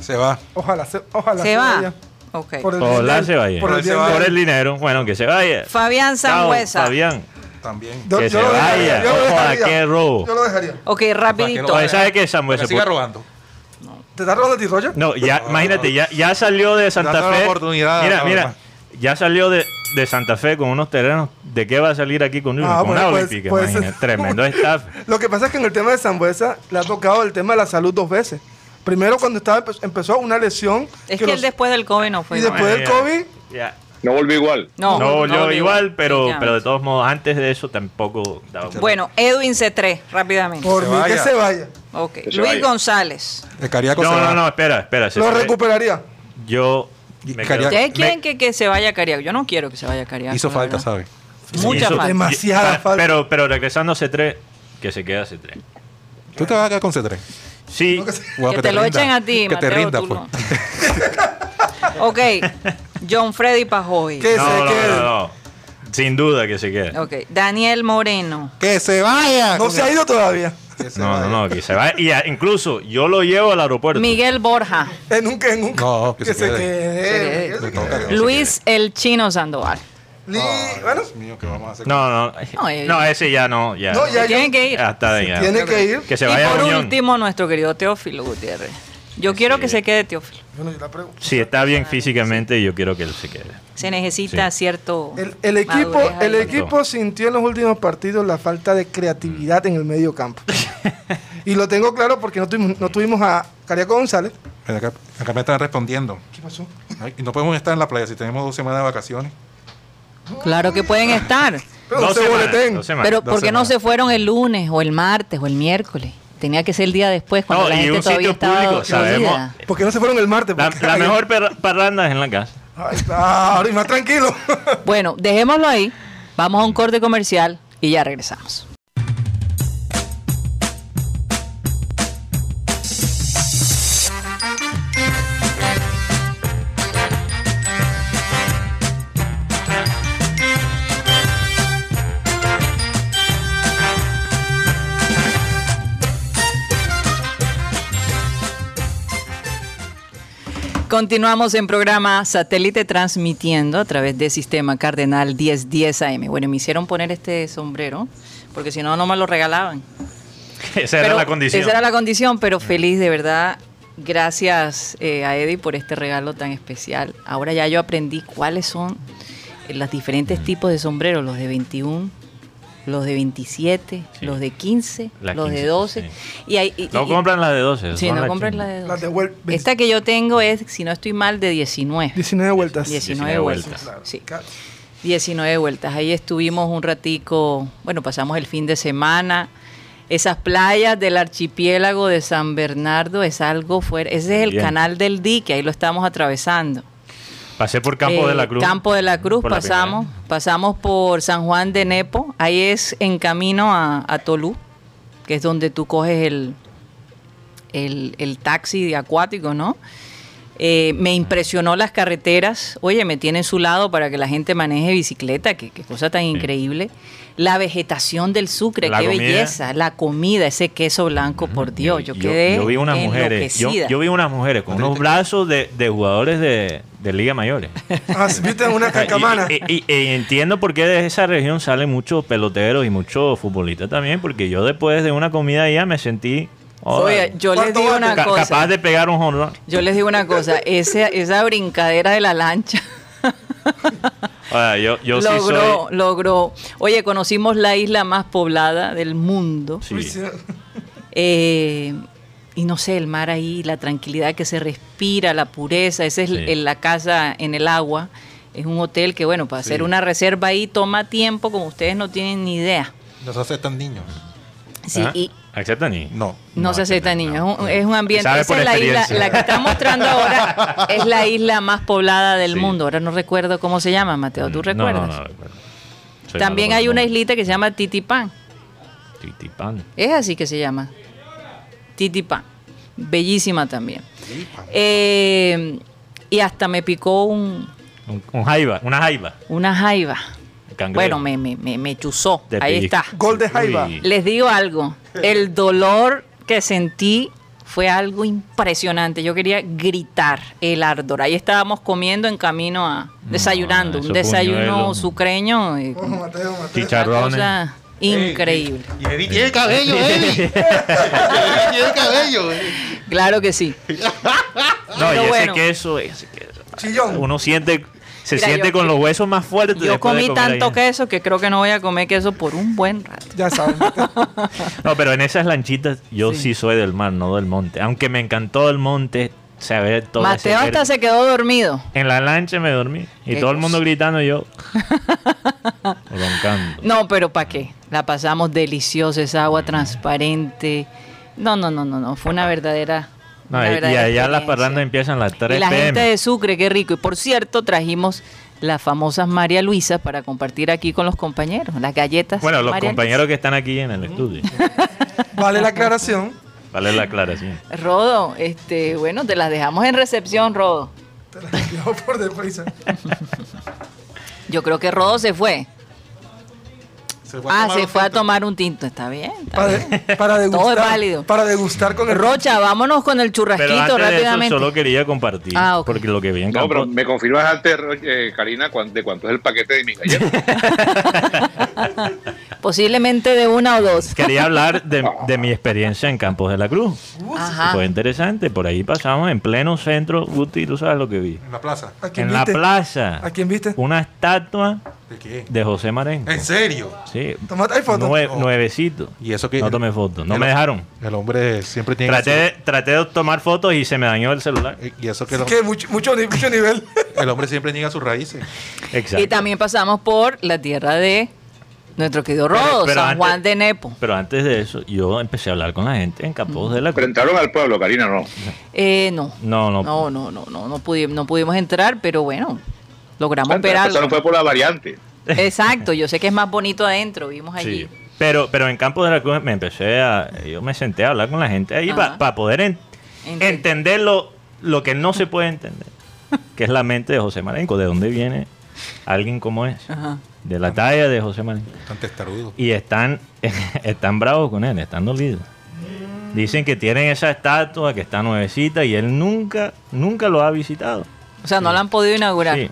Se va. Ojalá se, ojalá Se va. vaya. Ok. Por el Ojalá se vaya. Por el Por el dinero. Bueno, que se vaya. Fabián Sangüesa. Fabián. También. Yo- Que yo se lo vaya. yo lo Ojo, ¿a dejaría. qué robo? Yo lo dejaría. Ok, ¿Para qué rapidito. Oye, ¿sabes qué, Samuel? que Se siga robando. ¿Te está robando a ti, Roger? No, ya, imagínate, ya, ya salió de Santa la Fe. oportunidad mira, mira, ya salió de, de Santa Fe con unos terrenos. ¿De qué va a salir aquí con, Ah, con bueno, una pues- olímpica? pues- tremendo staff. Lo que pasa es que en el tema de Zambuesa le ha tocado el tema de la salud dos veces. Primero cuando estaba empe- empezó una lesión. Es que él después del COVID no fue. Y igual. después del COVID, Ya. No volvió igual. No, No, volvió volvió igual, pero, pero de todos modos, antes de eso tampoco daba Bueno, Edwin C3, rápidamente. por Se mí que vaya. se vaya. Ok. Que se Luis vaya. González. El No, no, no, espera, espera. se Lo recuperaría. Yo. ¿Ustedes quieren que, que se vaya Cariaco? Yo no quiero que se vaya Cariaco. Hizo falta. ¿sabes? Mucha hizo- falta. Demasiada falta. Pero, pero regresando a C3, que se queda C3. Tú te vas a quedar con C3. Sí, Wow, que te lo rinda. echen a ti, Que Mateo, te rinda, tú pues. no. Ok, John Freddy Pajoy. Que no, se no, quede. no, no. Sin duda que se quede. Ok, Daniel Moreno. ¡Que se vaya! No se ha ido todavía. Que se No, vaya. no, no, que se va. Y a- incluso yo lo llevo al aeropuerto. Miguel Borja. En un que en un No, que se quede. Se Luis el Chino Sandoval. Li- quede. bueno, Dios mío, ¿qué vamos a hacer? No, no. No, eh. No, ese ya no. Ya, no, ya, Tienen ya- que ir. De ya. tiene que ir. Que se y por a último, nuestro querido Teófilo Gutiérrez. Yo quiero que se quede Teófilo. Bueno, yo la pregunto. Si está bien físicamente, yo quiero que él se quede. Se necesita Sí. cierto. El, el equipo, el equipo sintió en los últimos partidos la falta de creatividad en el medio campo. y lo tengo claro porque no tuvimos, no tuvimos a Cariaco González. Acá, acá me están respondiendo. ¿Qué pasó? Ay, y no podemos estar en la playa si tenemos dos semanas de vacaciones. Claro que pueden estar. Pero Dos no se semanas, boleten. dos semanas. Pero dos ¿por qué no se fueron el lunes o el martes o el miércoles? Tenía que ser el día después cuando No, la y gente un todavía sitio estaba público, sabemos. dolida. ¿Por qué no se fueron el martes? La, Porque- la mejor parranda es en la casa. claro, y más tranquilo. Bueno, dejémoslo ahí. Vamos a un corte comercial y ya regresamos. Continuamos en programa satélite transmitiendo a través del sistema Cardenal 1010 AM. Bueno, me hicieron poner este sombrero porque si no, no me lo regalaban. Esa era Pero la condición. Esa era la condición, pero feliz de verdad. Gracias eh, a Eddie por este regalo tan especial. Ahora ya yo aprendí cuáles son los diferentes tipos de sombreros, los de 21, los de 27, Sí. los de 15, La los de 15, 12. sí. Y hay, y- No y- compran la de 12. Sí, no las compren chinas. la de 12. Las de Esta que yo tengo es, si no estoy mal, de 19. 19 vueltas. 19 19 vueltas. vueltas. Sí. claro. 19 vueltas. Ahí estuvimos un ratico, bueno, pasamos el fin de semana. Esas playas del archipiélago de San Bernardo es algo fuera. Ese es el Bien. canal del dique, ahí lo estamos atravesando. Pasé por Campo Eh, de la Cruz. Campo de la Cruz Por pasamos, pasamos por San Juan de Nepo, ahí es en camino a, a Tolú, que es donde tú coges el, el, el taxi de acuático, ¿no? Eh, me impresionó las carreteras, oye, me tienen su lado para que la gente maneje bicicleta, qué, qué cosa tan increíble. La vegetación del Sucre, La qué comida. belleza, la comida, ese queso blanco, por Dios, yo, quedé yo vi unas mujeres. Yo, enloquecida. yo vi unas mujeres con unos brazos de, de jugadores de, de Liga Mayores. Ah, viste una Y- cancamana. Y, y- y entiendo por qué de esa región salen muchos peloteros y muchos futbolistas también, porque yo después de una comida allá me sentí Oye, yo les ¿Cuánto digo una ca- cosa. capaz de pegar un honrón. Yo les digo una cosa, esa, esa brincadera de la lancha yo, yo sí logró, soy. logró. Oye, conocimos la isla más poblada del mundo. sí. Sí. Eh, y no sé, el mar ahí, la tranquilidad que se respira, la pureza, esa es Sí. el- la casa en el agua. Es un hotel que, bueno, para Sí. hacer una reserva ahí toma tiempo, como ustedes no tienen ni idea. No se aceptan niños. Sí, y ¿Aceptan y? No. no, se acepta aceptan, niños. no. Es, un, es un ambiente. Esa por es la isla, la que está mostrando ahora es la isla más poblada del Sí. mundo. Ahora no recuerdo cómo se llama, Mateo. ¿Tú No, recuerdas? No, no, recuerdo. Soy También hay una islita que se llama Titipán. Titipán. Es así que se llama. Titi Pan. Bellísima también. Eh, y hasta me picó un, Un, un jaiba, una jaiba. una jaiba. Cangrejo. Bueno, me, me, me, me chuzó. Ahí está. Gol de Jaiba. Uy. Les digo algo. El dolor que sentí fue algo impresionante. Yo quería gritar el ardor. Ahí estábamos comiendo en camino a desayunando. un desayuno sucreño. Ojo, Mateo, Mateo. una Chicharrones. cosa increíble. Y Eddie tiene cabello, Eddie. Eddie tiene cabello. eh. Claro que sí. No, y Pero ese bueno. queso, ese queso. Chillón. Uno siente, se Mira, siente yo- con los huesos más fuertes. Yo comí tanto ahí. queso que creo que no voy a comer queso por un buen rato. Ya saben. No, pero en esas lanchitas yo sí. Sí. soy del mar, no del monte. Aunque me encantó el monte, saber todo ese Mateo hasta se quedó dormido. En la lancha me dormí. Y todo el mundo gritando y yo. roncando. No, pero ¿para qué? La pasamos deliciosa, esa agua transparente. No, no, no, no, no. Fue una verdadera. No, y, allá las parrandas empiezan a las 3 Y la pm. gente de Sucre, qué rico. Y por cierto, trajimos las famosas María Luisa para compartir aquí con los compañeros, las galletas. Bueno, los María compañeros que están aquí en el estudio. Vale la aclaración. Vale la aclaración. Rodo, este, bueno, te las dejamos en recepción, Rodo. Te la envió por deprisa. Yo creo que Rodo se fue. Se Ah, tomar se fue a tinto. tomar un tinto. Está bien. está Para, bien. para degustar. Todo es válido. Para degustar con el Rocha, vámonos con el Pero churrasquito antes de eso, rápidamente. solo quería compartir. Ah, ok. Porque lo que vi en No, campo. pero me confirmas antes, eh, Karina, cuán- de cuánto es el paquete de mi galleta. Posiblemente de una o dos. Quería hablar de, de mi experiencia en Campos de la Cruz. Ajá. Fue interesante. Por ahí pasamos en pleno centro. Guti, tú sabes lo que vi. En la plaza. ¿A quién En la plaza. ¿A quién viste? Una estatua ¿De qué? de José Marenco. ¿En serio? Sí. Tomate, hay fotos. Nue- No. nuevecito. Y eso que. No tomé fotos. No el- me dejaron. El hombre siempre tiene. Traté de, traté de tomar fotos y se me dañó el celular. su- Y eso que Es el, que mucho, mucho, ni- mucho nivel. el hombre siempre niega sus raíces. Exacto. Y también pasamos por la tierra de nuestro querido Rodo, pero San antes- Juan de Nepo. Pero antes de eso, yo empecé a hablar con la gente en Campos de la Pero Cruz. entraron al pueblo, Karina, no. Eh, no. No, no. No, no, no, no, no, pudi- no pudimos entrar, pero bueno, logramos ver Eso no fue por la variante. Exacto, yo sé que es más bonito adentro, vimos allí. Sí. Pero, pero en Campos de la Cruz me empecé a. Yo me senté a hablar con la gente ahí para poder en- Ente- entender lo, lo que no se puede entender. Que es la mente de José Marenco. ¿De dónde viene alguien como es? Ajá. De la talla de José Marenco. Tan testarudo. Y están, están bravos con él, están dolidos. Dicen que tienen esa estatua que está nuevecita y él nunca, nunca lo ha visitado. O sea, no la han podido inaugurar. Sí.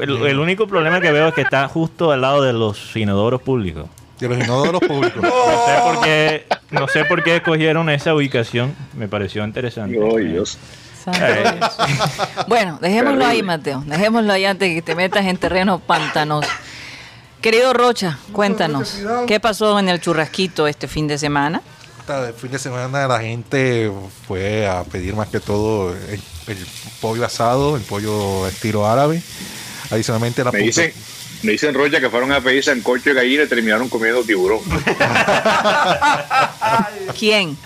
El, el único problema que veo es que está justo al lado de los inodoros públicos. De los inodoros públicos. No sé por qué, no sé por qué escogieron esa ubicación. Me pareció interesante. Oh, Dios. Eh. Bueno, dejémoslo ahí. Mateo. Dejémoslo ahí antes de que te metas en terreno pantanoso. Querido Rocha, cuéntanos. ¿qué pasó en el churrasquito este fin de semana? Esta fin de semana la gente fue a pedir más que todo el, el pollo asado, el pollo estilo árabe. Adicionalmente la Me dicen, me dicen Rocha que fueron a pedir sancocho de gallina y terminaron comiendo tiburón. ¿Quién?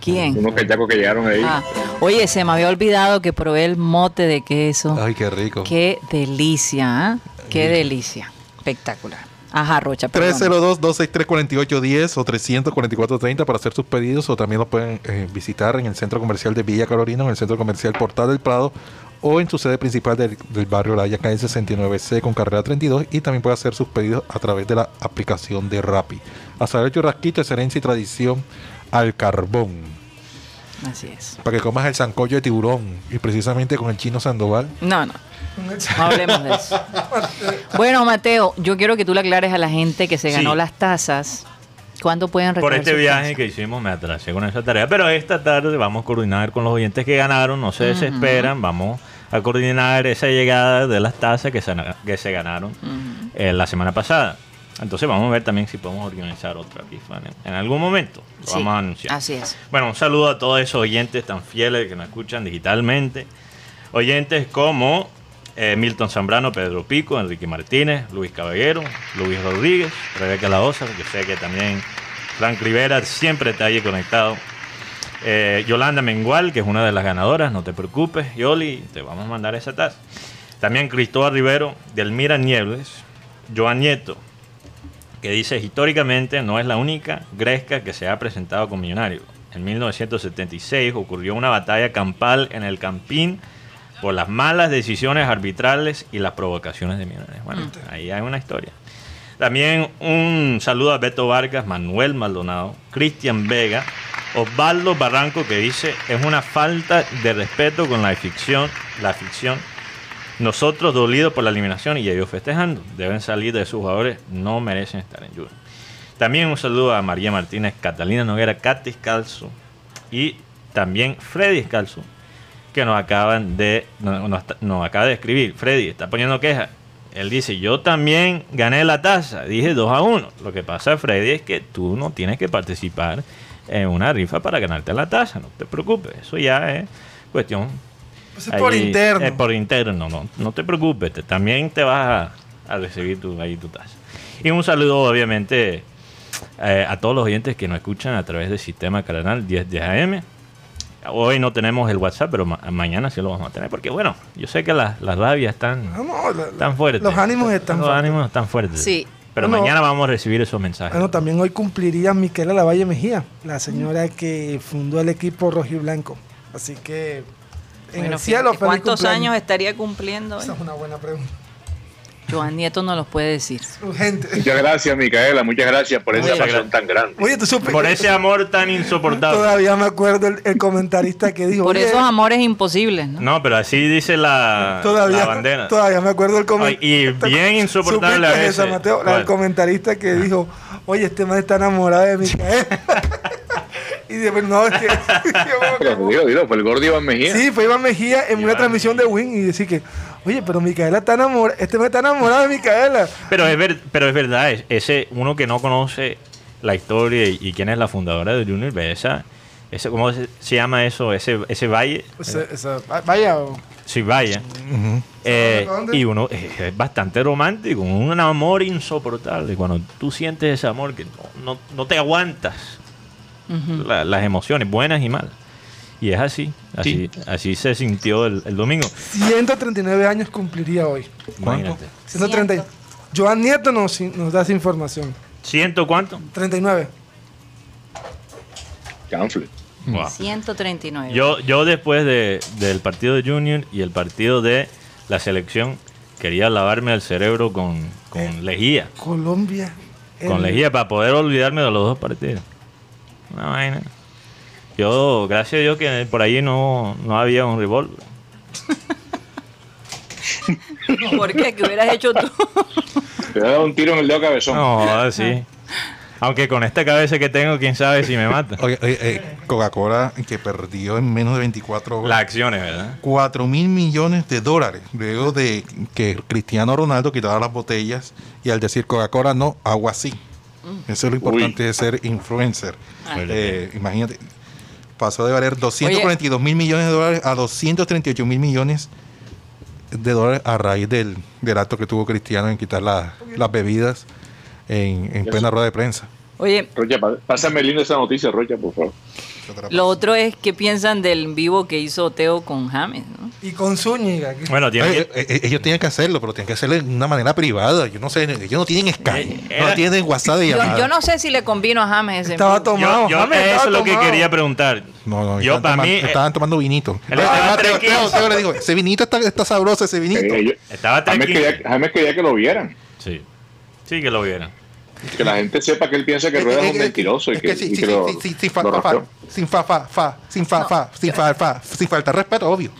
¿Quién? Unos cachacos que llegaron ahí. Ah, oye, se me había olvidado que probé el mote de queso. Ay, qué rico. Qué delicia, ¿ah? Qué delicia. Espectacular. Ajá, Rocha. perdón. 302-263-4810 o 344-30 para hacer sus pedidos o también lo pueden eh, visitar en el centro comercial de Villa Carolina, en el centro comercial Portal del Prado o en su sede principal del, del barrio La Haya, calle 69C con carrera 32 y también puede hacer sus pedidos a través de la aplicación de Rappi. A saber churrasquito, excelencia y tradición al carbón. Así es. Para que comas el sancocho de tiburón y precisamente con el chino Sandoval. No, no. No hablemos de eso. Bueno, Mateo, yo quiero que tú le aclares a la gente que se Sí. ganó las tazas. ¿Cuándo pueden Por este viaje que hicimos me atrasé con esa tarea, pero esta tarde vamos a coordinar con los oyentes que ganaron, no se desesperan, vamos a coordinar esa llegada de las tazas que se, que se ganaron eh, la semana pasada. Entonces vamos a ver también si podemos organizar otra rifa en, en algún momento. Lo Sí, vamos a anunciar. Así es. Bueno, un saludo a todos esos oyentes tan fieles que nos escuchan digitalmente. Oyentes como eh, Milton Zambrano, Pedro Pico, Enrique Martínez, Luis Caballero, Luis Rodríguez, Rebeca La Osa, yo sé que también Frank Rivera siempre está ahí conectado. Eh, Yolanda Mengual, que es una de las ganadoras, no te preocupes, Yoli, te vamos a mandar esa taza. También Cristóbal Rivero, Delmira Niebles, Joan Nieto, que dice históricamente no es la única gresca que se ha presentado con Millonario. en 1976 ocurrió una batalla campal en el Campín por las malas decisiones arbitrales y las provocaciones de Millonarios. Bueno, ahí hay una historia. También un saludo a Beto Vargas, Manuel Maldonado, Cristian Vega, Osvaldo Barranco que dice es una falta de respeto con la ficción, la ficción. Nosotros dolidos por la eliminación y ellos festejando. Deben salir de sus jugadores, no merecen estar en Junior. También un saludo a María Martínez, Catalina Noguera, Katy Calzo y también Freddy Calzo, que nos acaban de nos- nos acaba de escribir. Freddy está poniendo queja. Él dice, yo también gané la taza, dije 2 a 1. Lo que pasa, Freddy, es que tú no tienes que participar en una rifa para ganarte la taza, no te preocupes, eso ya es cuestión. Pues es por interno. Es por interno, no, no te preocupes, te- también te vas a, a recibir tu, ahí tu taza. Y un saludo, obviamente, eh, a todos los oyentes que nos escuchan a través del sistema Cardenal 10 de AM. Hoy no tenemos el WhatsApp, pero ma- mañana sí lo vamos a tener. Porque, bueno, yo sé que las las rabias están, No, la- están fuertes. Los ánimos están Los fuertes. ánimos están fuertes. Sí. Pero Bueno, mañana vamos a recibir esos mensajes. Bueno, también hoy cumpliría Miquela Lavalle Mejía, la señora que fundó el equipo rojiblanco. Así que en Bueno, el cielo ¿Cuántos cumpleaños. años estaría cumpliendo? hoy? Esa es una buena pregunta. Joan Nieto no los puede decir. Urgente. Muchas gracias, Micaela. Muchas gracias por esa pasión tan grande. Oye, tú. Por ese amor tan insoportable. Todavía me acuerdo el, el comentarista que dijo. Por "Oye, esos amores imposibles, ¿no? No, pero así dice la, todavía, la bandera. todavía me acuerdo el Ay, comentarista. y bien insoportable a veces. Mateo, la ¿Cuál? del comentarista que dijo, oye, este man está enamorado de Micaela. y dice, "Pero no, es que... Pero dilo, fue el gordo Iván Mejía. Sí, fue Iván Mejía en una transmisión de Win y decir que, oye, pero Micaela está enamorada, este me está enamorado de Micaela. Pero es, ver- pero es verdad, es- ese uno que no conoce la historia y, y quién es la fundadora de Junior, ve esa, ese, ¿cómo se, se llama eso? Ese, ese valle. Esa- vaya, Sí, valle. Eh, ¿Dónde? y uno es, es bastante romántico, un amor insoportable. Cuando tú sientes ese amor que no, no, no te aguantas la- las emociones, buenas y malas. Y es así, así, así se sintió el, el domingo. 139 años cumpliría hoy. Imagínate. 130. Joan Nieto nos, nos da esa información. ¿Ciento cuánto? 39. Canfle. Wow. 139. Yo, yo después de, del partido de Junior y el partido de la selección, quería lavarme el cerebro con, con lejía. Colombia. Con el- lejía para poder olvidarme de los dos partidos. Una vaina. Yo, gracias a Dios que por ahí no, no había un revólver. ¿Por qué? ¿Qué hubieras hecho tú? Te a dar un tiro en el dedo cabezón. No, sí. Aunque con esta cabeza que tengo, quién sabe si me mata. Oye, oye, eh, Coca-Cola que perdió en menos de 24 horas. Las acciones, ¿verdad? 4 mil millones de dólares luego de que Cristiano Ronaldo quitara las botellas y al decir Coca-Cola no, agua sí. Eso es lo importante de ser influencer. Eh, imagínate, pasó de valer 242 mil millones de dólares a 238 mil millones de dólares a raíz del, del acto que tuvo Cristiano en quitar la- las bebidas en, en plena rueda de prensa. Oye, Rocha, pásame linda esa noticia, Rocha, por favor. lo otro es qué piensan del vivo que hizo Teo con James, ¿no? Y con Zúñiga. Bueno, tiene Oye, que- eh, eh, ellos tienen que hacerlo, pero tienen que hacerlo de una manera privada. Yo no sé, ellos no tienen Skype, Eh, no tienen WhatsApp de Yo, llamada. yo no sé si le convino a James ese Estaba vivo. tomado. yo, yo- James eso estaba es lo que quería preguntar. No, no, yo estaban para tomando- mí eh, estaban tomando vinito. Él estaba Teo, tranquilo. Teo- Teo le dijo, ese vinito está, está sabroso, ese vinito. Eh, estaba James quería, James quería que lo vieran. Sí, sí que lo vieran. Que la gente sepa que él piensa que Rueda es un mentiroso y que, sin fa- lo fa- fa- raspó. sin fa, fa, fa, sin fa, fa, sin fa, fa, sin falta de respeto, obvio.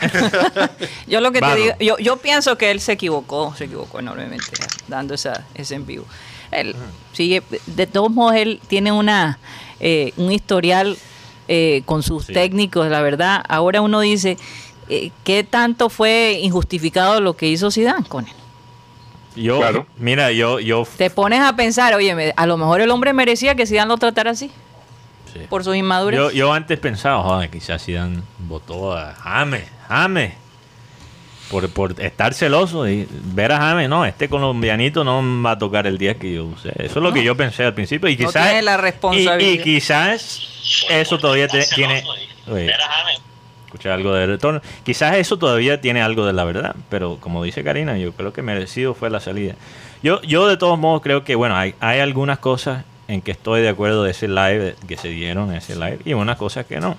Yo lo que te digo, yo, yo pienso que él se equivocó, se equivocó enormemente dando esa, ese en vivo. Él sigue, de todos modos él tiene una eh, un historial eh, con sus Sí. técnicos, la verdad. Ahora uno dice eh, qué tanto fue injustificado lo que hizo Zidane con él. Yo, Claro. mira, yo, yo, Te pones a pensar, oye, a lo mejor el hombre merecía que Zidane lo tratara así sí. por sus inmaduras. yo, yo antes pensaba, joder, quizás Zidane votó a James, James, por, por estar celoso y ver a James, no, este colombianito no va a tocar el día que yo usé. Eso es lo que yo pensé al principio y No quizás tiene la responsabilidad. Y, y quizás eso todavía te- tiene oye, escuché algo de retorno. Quizás eso todavía tiene algo de la verdad, pero como dice Karina, yo creo que merecido fue la salida. Yo, yo de todos modos creo que, bueno, hay, hay algunas cosas en que estoy de acuerdo de ese live que se dieron en ese live y unas cosas que no.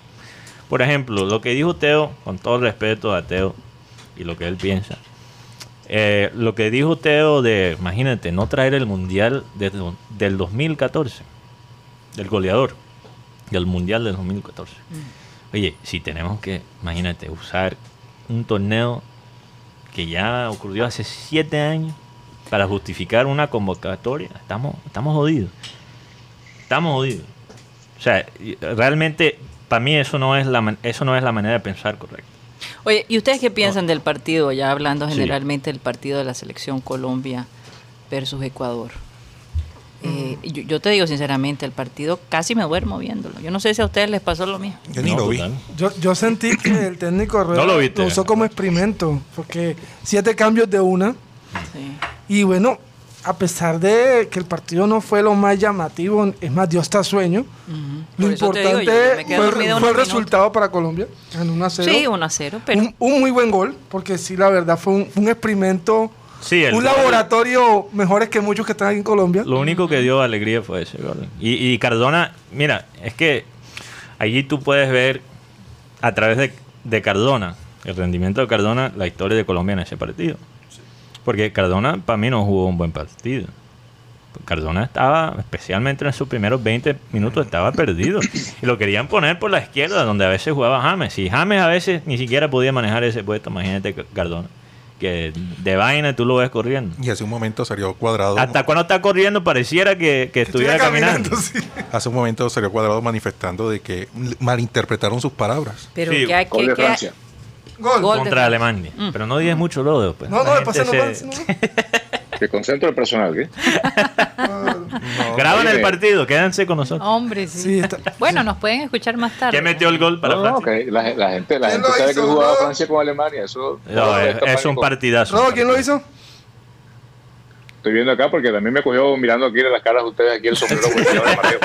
Por ejemplo, lo que dijo Teo, con todo el respeto a Teo y lo que él piensa, eh, lo que dijo Teo de, imagínate, no traer el mundial desde, del 2014, del goleador, del mundial del 2014. Oye, si tenemos que, imagínate, usar un torneo que ya ocurrió hace siete años para justificar una convocatoria, estamos, estamos jodidos. Estamos jodidos. O sea, realmente para mí eso no es la eso no es la manera de pensar correcta. Oye, ¿y ustedes qué piensan del partido? Ya hablando Sí. generalmente del partido de la selección Colombia versus Ecuador. Eh, yo, yo te digo sinceramente, el partido casi me duermo viéndolo. Yo no sé si a ustedes les pasó lo mismo. Yo ni No, lo vi. total. Yo, yo sentí que el técnico No lo viste. usó como experimento, porque siete cambios de una. Sí. Y bueno, a pesar de que el partido no fue lo más llamativo, es más, dio hasta sueño. Lo digo, importante yo- fue, el- fue resultado para Colombia. Ganó 1 a 0. Sí, 1 a 0, pero un, un muy buen gol, porque sí, la verdad, fue un, un experimento, Sí, el un gol- laboratorio mejores que muchos que están aquí en Colombia. Lo único que dio alegría fue ese gol. Y, y Cardona, mira, es que allí tú puedes ver a través de, de Cardona, el rendimiento de Cardona, la historia de Colombia en ese partido. Porque Cardona para mí no jugó un buen partido. Cardona estaba, especialmente en sus primeros 20 minutos, estaba perdido. Y lo querían poner por la izquierda, donde a veces jugaba James. Y James a veces ni siquiera podía manejar ese puesto, imagínate Cardona. Que de vaina tú lo ves corriendo. Y hace un momento salió cuadrado. Hasta cuando está corriendo pareciera que, que estuviera caminando. sí. Hace un momento salió cuadrado manifestando de que malinterpretaron sus palabras. pero Sí, Gol que, de que- Francia. Gol. Gol. Contra de- Alemania. Mm. Pero no digas mucho lo después. No, no, La después se nos se- Que concentro el personal, ¿qué? Graban el partido, quédense con nosotros. Hombre, sí. Sí, está- Bueno, nos pueden escuchar más tarde. ¿Quién metió el gol para No, no, Francia? la, la gente, la ¿Quién gente sabe hizo, que jugaba no? Francia con Alemania. Eso, No, es, un partidazo. Rodo, ¿quién lo hizo? Estoy viendo acá porque también me cogió mirando aquí en las caras de ustedes aquí el sombrero volteado de Mateo.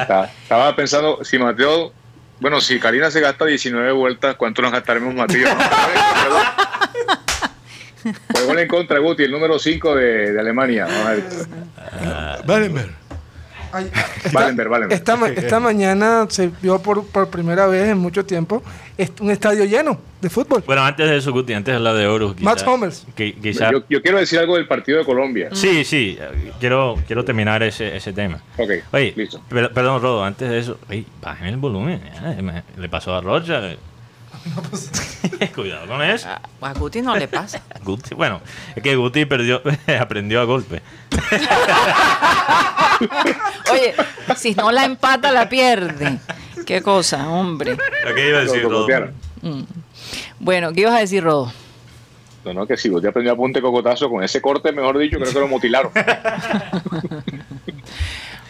Está- Estaba pensando, si Mateo, bueno, si Karina se gasta 19 vueltas, ¿cuánto nos gastaremos Mateo? Pues gol en contra, Guti, el número 5 de, de Alemania. Vamos a ver. Wallenberg. Ay, Wallenberg, Wallenberg. Esta, ma- esta mañana se vio por, por primera vez en mucho tiempo est- un estadio lleno de fútbol. Bueno, antes de eso, Guti, antes de hablar de Oro. Max Hummels. qui- quizá- Yo, yo quiero decir algo del partido de Colombia. Sí, sí, eh, quiero, quiero terminar ese, ese tema. Ok, Oye, listo. per- perdón, Rodo, antes de eso, oye, bajen el volumen. ya, me- le pasó a Rocha. eh. Cuidado con eso. Ah, A Guti no le pasa. Guti, bueno, es que Guti perdió, aprendió a golpe. Oye, si no la empata, la pierde. Qué cosa, hombre. ¿Qué iba a decir, Rodo? cocotearon. Bueno, ¿qué ibas a decir, Rodo? No, no, que si Guti aprendió a punte cocotazo con ese corte, mejor dicho, creo que lo mutilaron.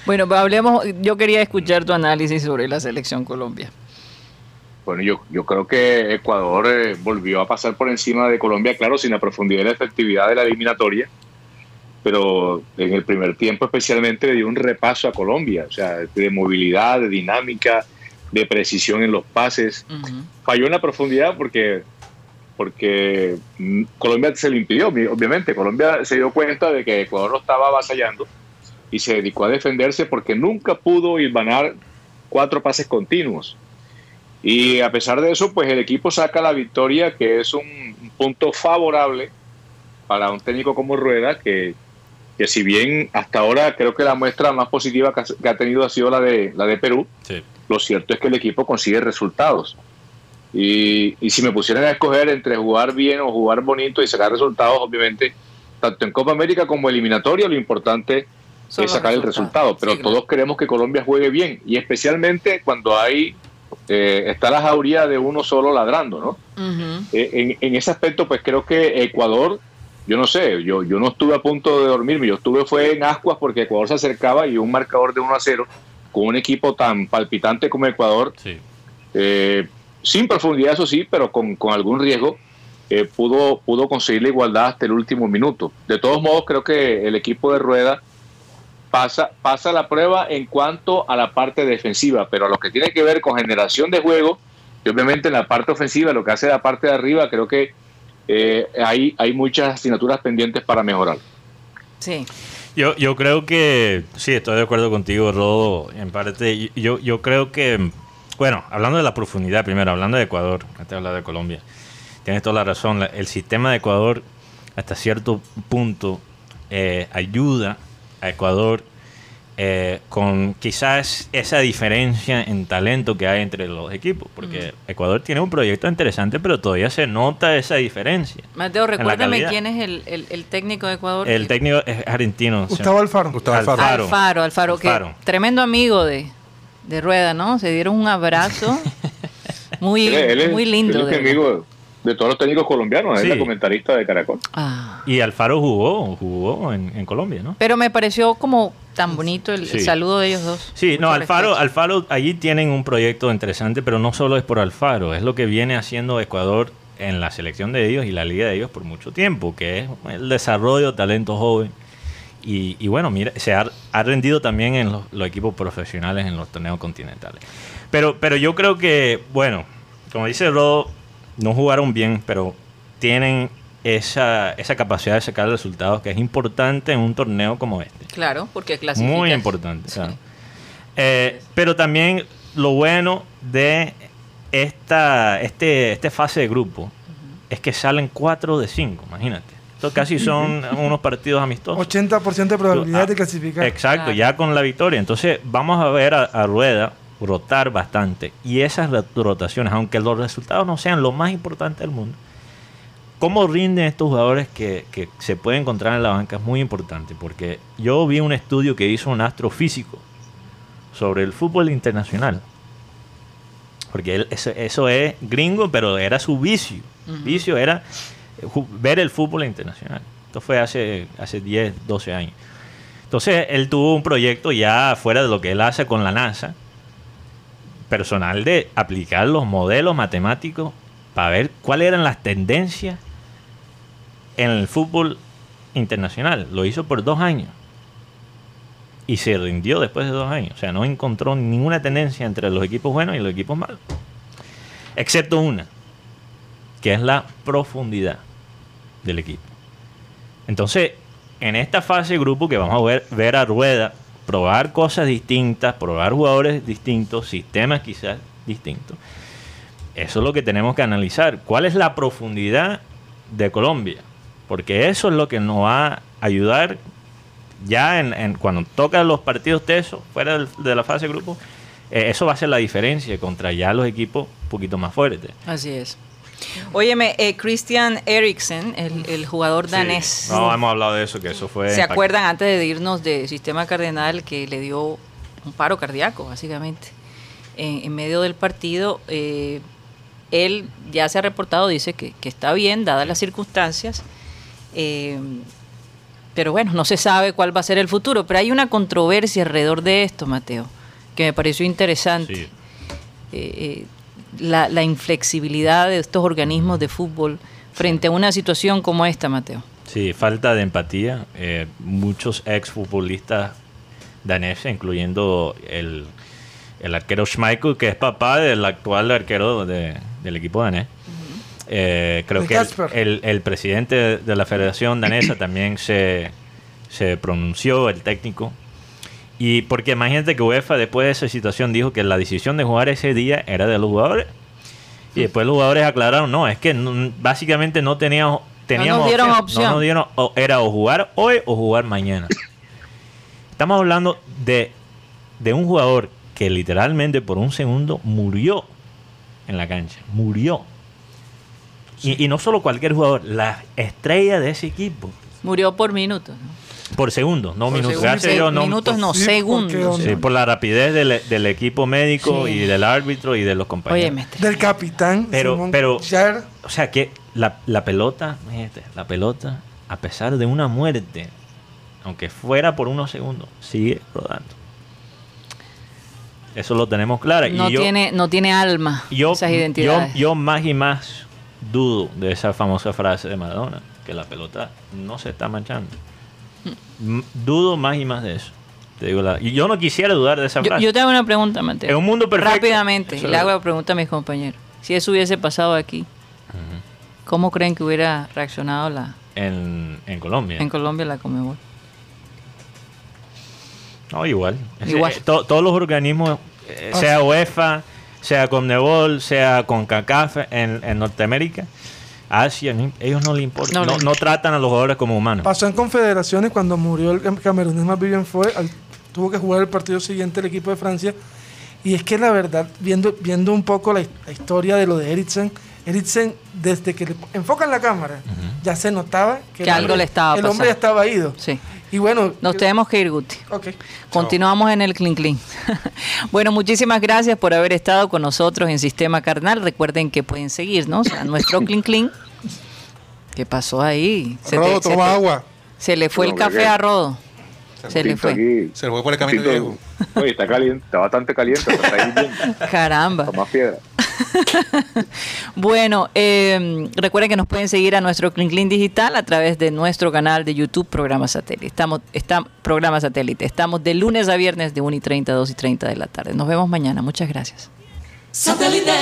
Bueno, pues hablemos. Yo quería escuchar tu análisis sobre la selección Colombia. Bueno, yo, yo creo que Ecuador eh, volvió a pasar por encima de Colombia, claro, sin la profundidad y la efectividad de la eliminatoria, pero en el primer tiempo especialmente le dio un repaso a Colombia, o sea, de movilidad, de dinámica, de precisión en los pases. Falló en la profundidad porque, porque mm, Colombia se lo impidió, obvi- obviamente. Colombia se dio cuenta de que Ecuador lo estaba avasallando y se dedicó a defenderse porque nunca pudo hilvanar cuatro pases continuos. Y a pesar de eso, pues el equipo saca la victoria, que es un, un punto favorable para un técnico como Rueda, que, que si bien hasta ahora creo que la muestra más positiva que ha, que ha tenido ha sido la de, la de Perú, Sí. lo cierto es que el equipo consigue resultados. Y, y si me pusieran a escoger entre jugar bien o jugar bonito y sacar resultados, obviamente, tanto en Copa América como eliminatoria, lo importante Son es sacar el resultado. Pero Sí, claro. todos queremos que Colombia juegue bien. Y especialmente cuando hay eh, está la jauría de uno solo ladrando, ¿no? Eh, en, en ese aspecto, pues creo que Ecuador, yo no sé, yo, yo no estuve a punto de dormirme, yo estuve fue en ascuas porque Ecuador se acercaba y un marcador de 1 a 0 con un equipo tan palpitante como Ecuador, Sí. eh, sin profundidad, eso sí, pero con, con algún riesgo, eh, pudo, pudo conseguir la igualdad hasta el último minuto. De todos modos, creo que el equipo de Rueda pasa, pasa la prueba en cuanto a la parte defensiva, pero a lo que tiene que ver con generación de juego, y obviamente en la parte ofensiva, lo que hace la parte de arriba, creo que eh, hay, hay muchas asignaturas pendientes para mejorar. Sí. Yo, yo creo que, sí, estoy de acuerdo contigo, Rodo, en parte. Yo, yo creo que, bueno, hablando de la profundidad primero, hablando de Ecuador, antes de hablar de Colombia, tienes toda la razón, la- el sistema de Ecuador hasta cierto punto eh, ayuda a Ecuador eh, con quizás esa diferencia en talento que hay entre los equipos, porque Ecuador tiene un proyecto interesante, pero todavía se nota esa diferencia. Mateo, recuérdame quién es el, el- el técnico de Ecuador. El técnico es argentino. Gustavo Alfaro. Gustavo Alfaro. Alfaro. Alfaro, Alfaro, que Alfaro. tremendo amigo de, de Rueda, ¿no? Se dieron un abrazo muy, Él, es- él es- muy lindo. él es de amigo de todos los técnicos colombianos, Sí. es la comentarista de Caracol. Ah. Y Alfaro jugó, jugó en, en Colombia, ¿no? Pero me pareció como tan bonito el, saludo de ellos dos. Sí, Mucho no, Alfaro, respeto. Alfaro, allí tienen un proyecto interesante, pero no solo es por Alfaro, es lo que viene haciendo Ecuador en la selección de ellos y la liga de ellos por mucho tiempo, que es el desarrollo de talento joven. Y, y bueno, mira, se ha, ha rendido también en los, los equipos profesionales en los torneos continentales. Pero, pero yo creo que, bueno, como dice Rodo, no jugaron bien, pero tienen esa, esa capacidad de sacar resultados que es importante en un torneo como este. Claro, porque clasifica. Muy importante. Sí. claro. Eh, pero también lo bueno de esta este, este fase de grupo es que salen 4 de 5, imagínate. Esto casi son unos partidos amistosos. 80% de probabilidad Ah, de clasificar. Exacto, Claro. ya con la victoria. Entonces vamos a ver a, a Rueda rotar bastante. Y esas ro- rotaciones, aunque los resultados no sean lo más importante del mundo, cómo rinden estos jugadores que, que se pueden encontrar en la banca es muy importante. Porque yo vi un estudio que hizo un astrofísico sobre el fútbol internacional. Porque él- eso, eso es gringo, pero era su vicio. Vicio era eh, ver el fútbol internacional. Esto fue hace, hace 10, 12 años. Entonces, él tuvo un proyecto ya fuera de lo que él hace con la NASA, personal de aplicar los modelos matemáticos para ver cuáles eran las tendencias en el fútbol internacional. Lo hizo por dos años. Y se rindió después de dos años. O sea, no encontró ninguna tendencia entre los equipos buenos y los equipos malos. Excepto una, que es la profundidad del equipo. Entonces, en esta fase grupo que vamos a ver, ver a Rueda probar cosas distintas, probar jugadores distintos, sistemas quizás distintos. Eso es lo que tenemos que analizar. ¿Cuál es la profundidad de Colombia? Porque eso es lo que nos va a ayudar ya en, cuando tocan los partidos tesos fuera del- de la fase de grupo. eh, eso va a ser la diferencia contra ya los equipos un poquito más fuertes. Así es. Óyeme, eh, Christian Eriksen, el, el jugador danés. Sí. No, hemos hablado de eso, que eso fue... ¿Se acuerdan antes de irnos de Sistema Cardenal que le dio un paro cardíaco, básicamente? En, en medio del partido, eh, él ya se ha reportado, dice que, que está bien, dadas las circunstancias. eh, pero bueno, no se sabe cuál va a ser el futuro. Pero hay una controversia alrededor de esto, Mateo, que me pareció interesante. Sí. Eh, la, la inflexibilidad de estos organismos de fútbol frente a una situación como esta, Mateo. Sí, falta de empatía. Eh, muchos exfutbolistas daneses, incluyendo el, el arquero Schmeichel, que es papá del actual arquero de- del equipo danés. Eh, creo De que el, el- el presidente de, de la Federación Danesa también se, se pronunció, el técnico. Y porque imagínate que UEFA después de esa situación dijo que la decisión de jugar ese día era de los jugadores. Y después los jugadores aclararon, no, es que no- básicamente no teníamos, teníamos dieron No opción. nos dieron, o- era o jugar hoy o jugar mañana. Estamos hablando de, de un jugador que literalmente por un segundo murió en la cancha. Murió. Y, y no solo cualquier jugador, la estrella de ese equipo. Murió por minutos. ¿no? Por segundo, no Por minutos. segundo. Gracias a Se- Dios, no- minutos no, Sí, segundos. Sí, por la rapidez del, del equipo médico Sí. y del árbitro y de los compañeros. Oye. Del capitán. Pero- Simón pero-. O sea que la, la pelota, fíjate, la pelota, a pesar de una muerte, aunque fuera por unos segundos, sigue rodando. Eso lo tenemos claro. No, y yo, tiene, no tiene alma yo, esas yo, identidades. yo más y más dudo de esa famosa frase de Maradona, que la pelota no se está manchando. Dudo más y más de eso. Te digo la, y yo no quisiera dudar de esa Yo, frase. yo te hago una pregunta, Mateo. En un mundo perfecto. Rápidamente, le hago la pregunta a mis compañeros. Si eso hubiese pasado aquí, ¿cómo creen que hubiera reaccionado la, en, en Colombia. en Colombia la Comebol? No, igual. Igual. Eh, to- todos los organismos, eh, sea UEFA, sea Conmebol, sea CONCACAF en, en Norteamérica, Asia, ellos no le importan. No No, no tratan a los jugadores como humanos. Pasó en confederaciones cuando murió el cam- camerunés más bien fue, al- tuvo que jugar el partido siguiente el equipo de Francia. Y es que la verdad, viendo, viendo un poco la, la historia de lo de Eriksen, Eriksen, desde que le enfocan la cámara, ya se notaba que, Que el algo hombre- le estaba el hombre ya estaba ido. Sí. Y bueno, Nos tenemos que ir, Guti. ok. Continuamos en el Clean Clean. bueno, muchísimas gracias por haber estado con nosotros en Sistema Carnal. Recuerden que pueden seguirnos a nuestro Clean Clean. ¿Qué pasó ahí? Se, Rodo, te- se toma te- agua. se le fue el café a Rodo. Se le fue. Aquí, Se le fue por el camino oye, está caliente, está bastante caliente, está ahí hirviendo, Caramba. está más piedra. Bueno, eh, recuerden que nos pueden seguir a nuestro Clean Digital a través de nuestro canal de YouTube Programa Satélite. Estamos, está, Programa Satélite. Estamos de lunes a viernes de 1 y 30 a 2 y 30 de la tarde. Nos vemos mañana. Muchas gracias. Satellite.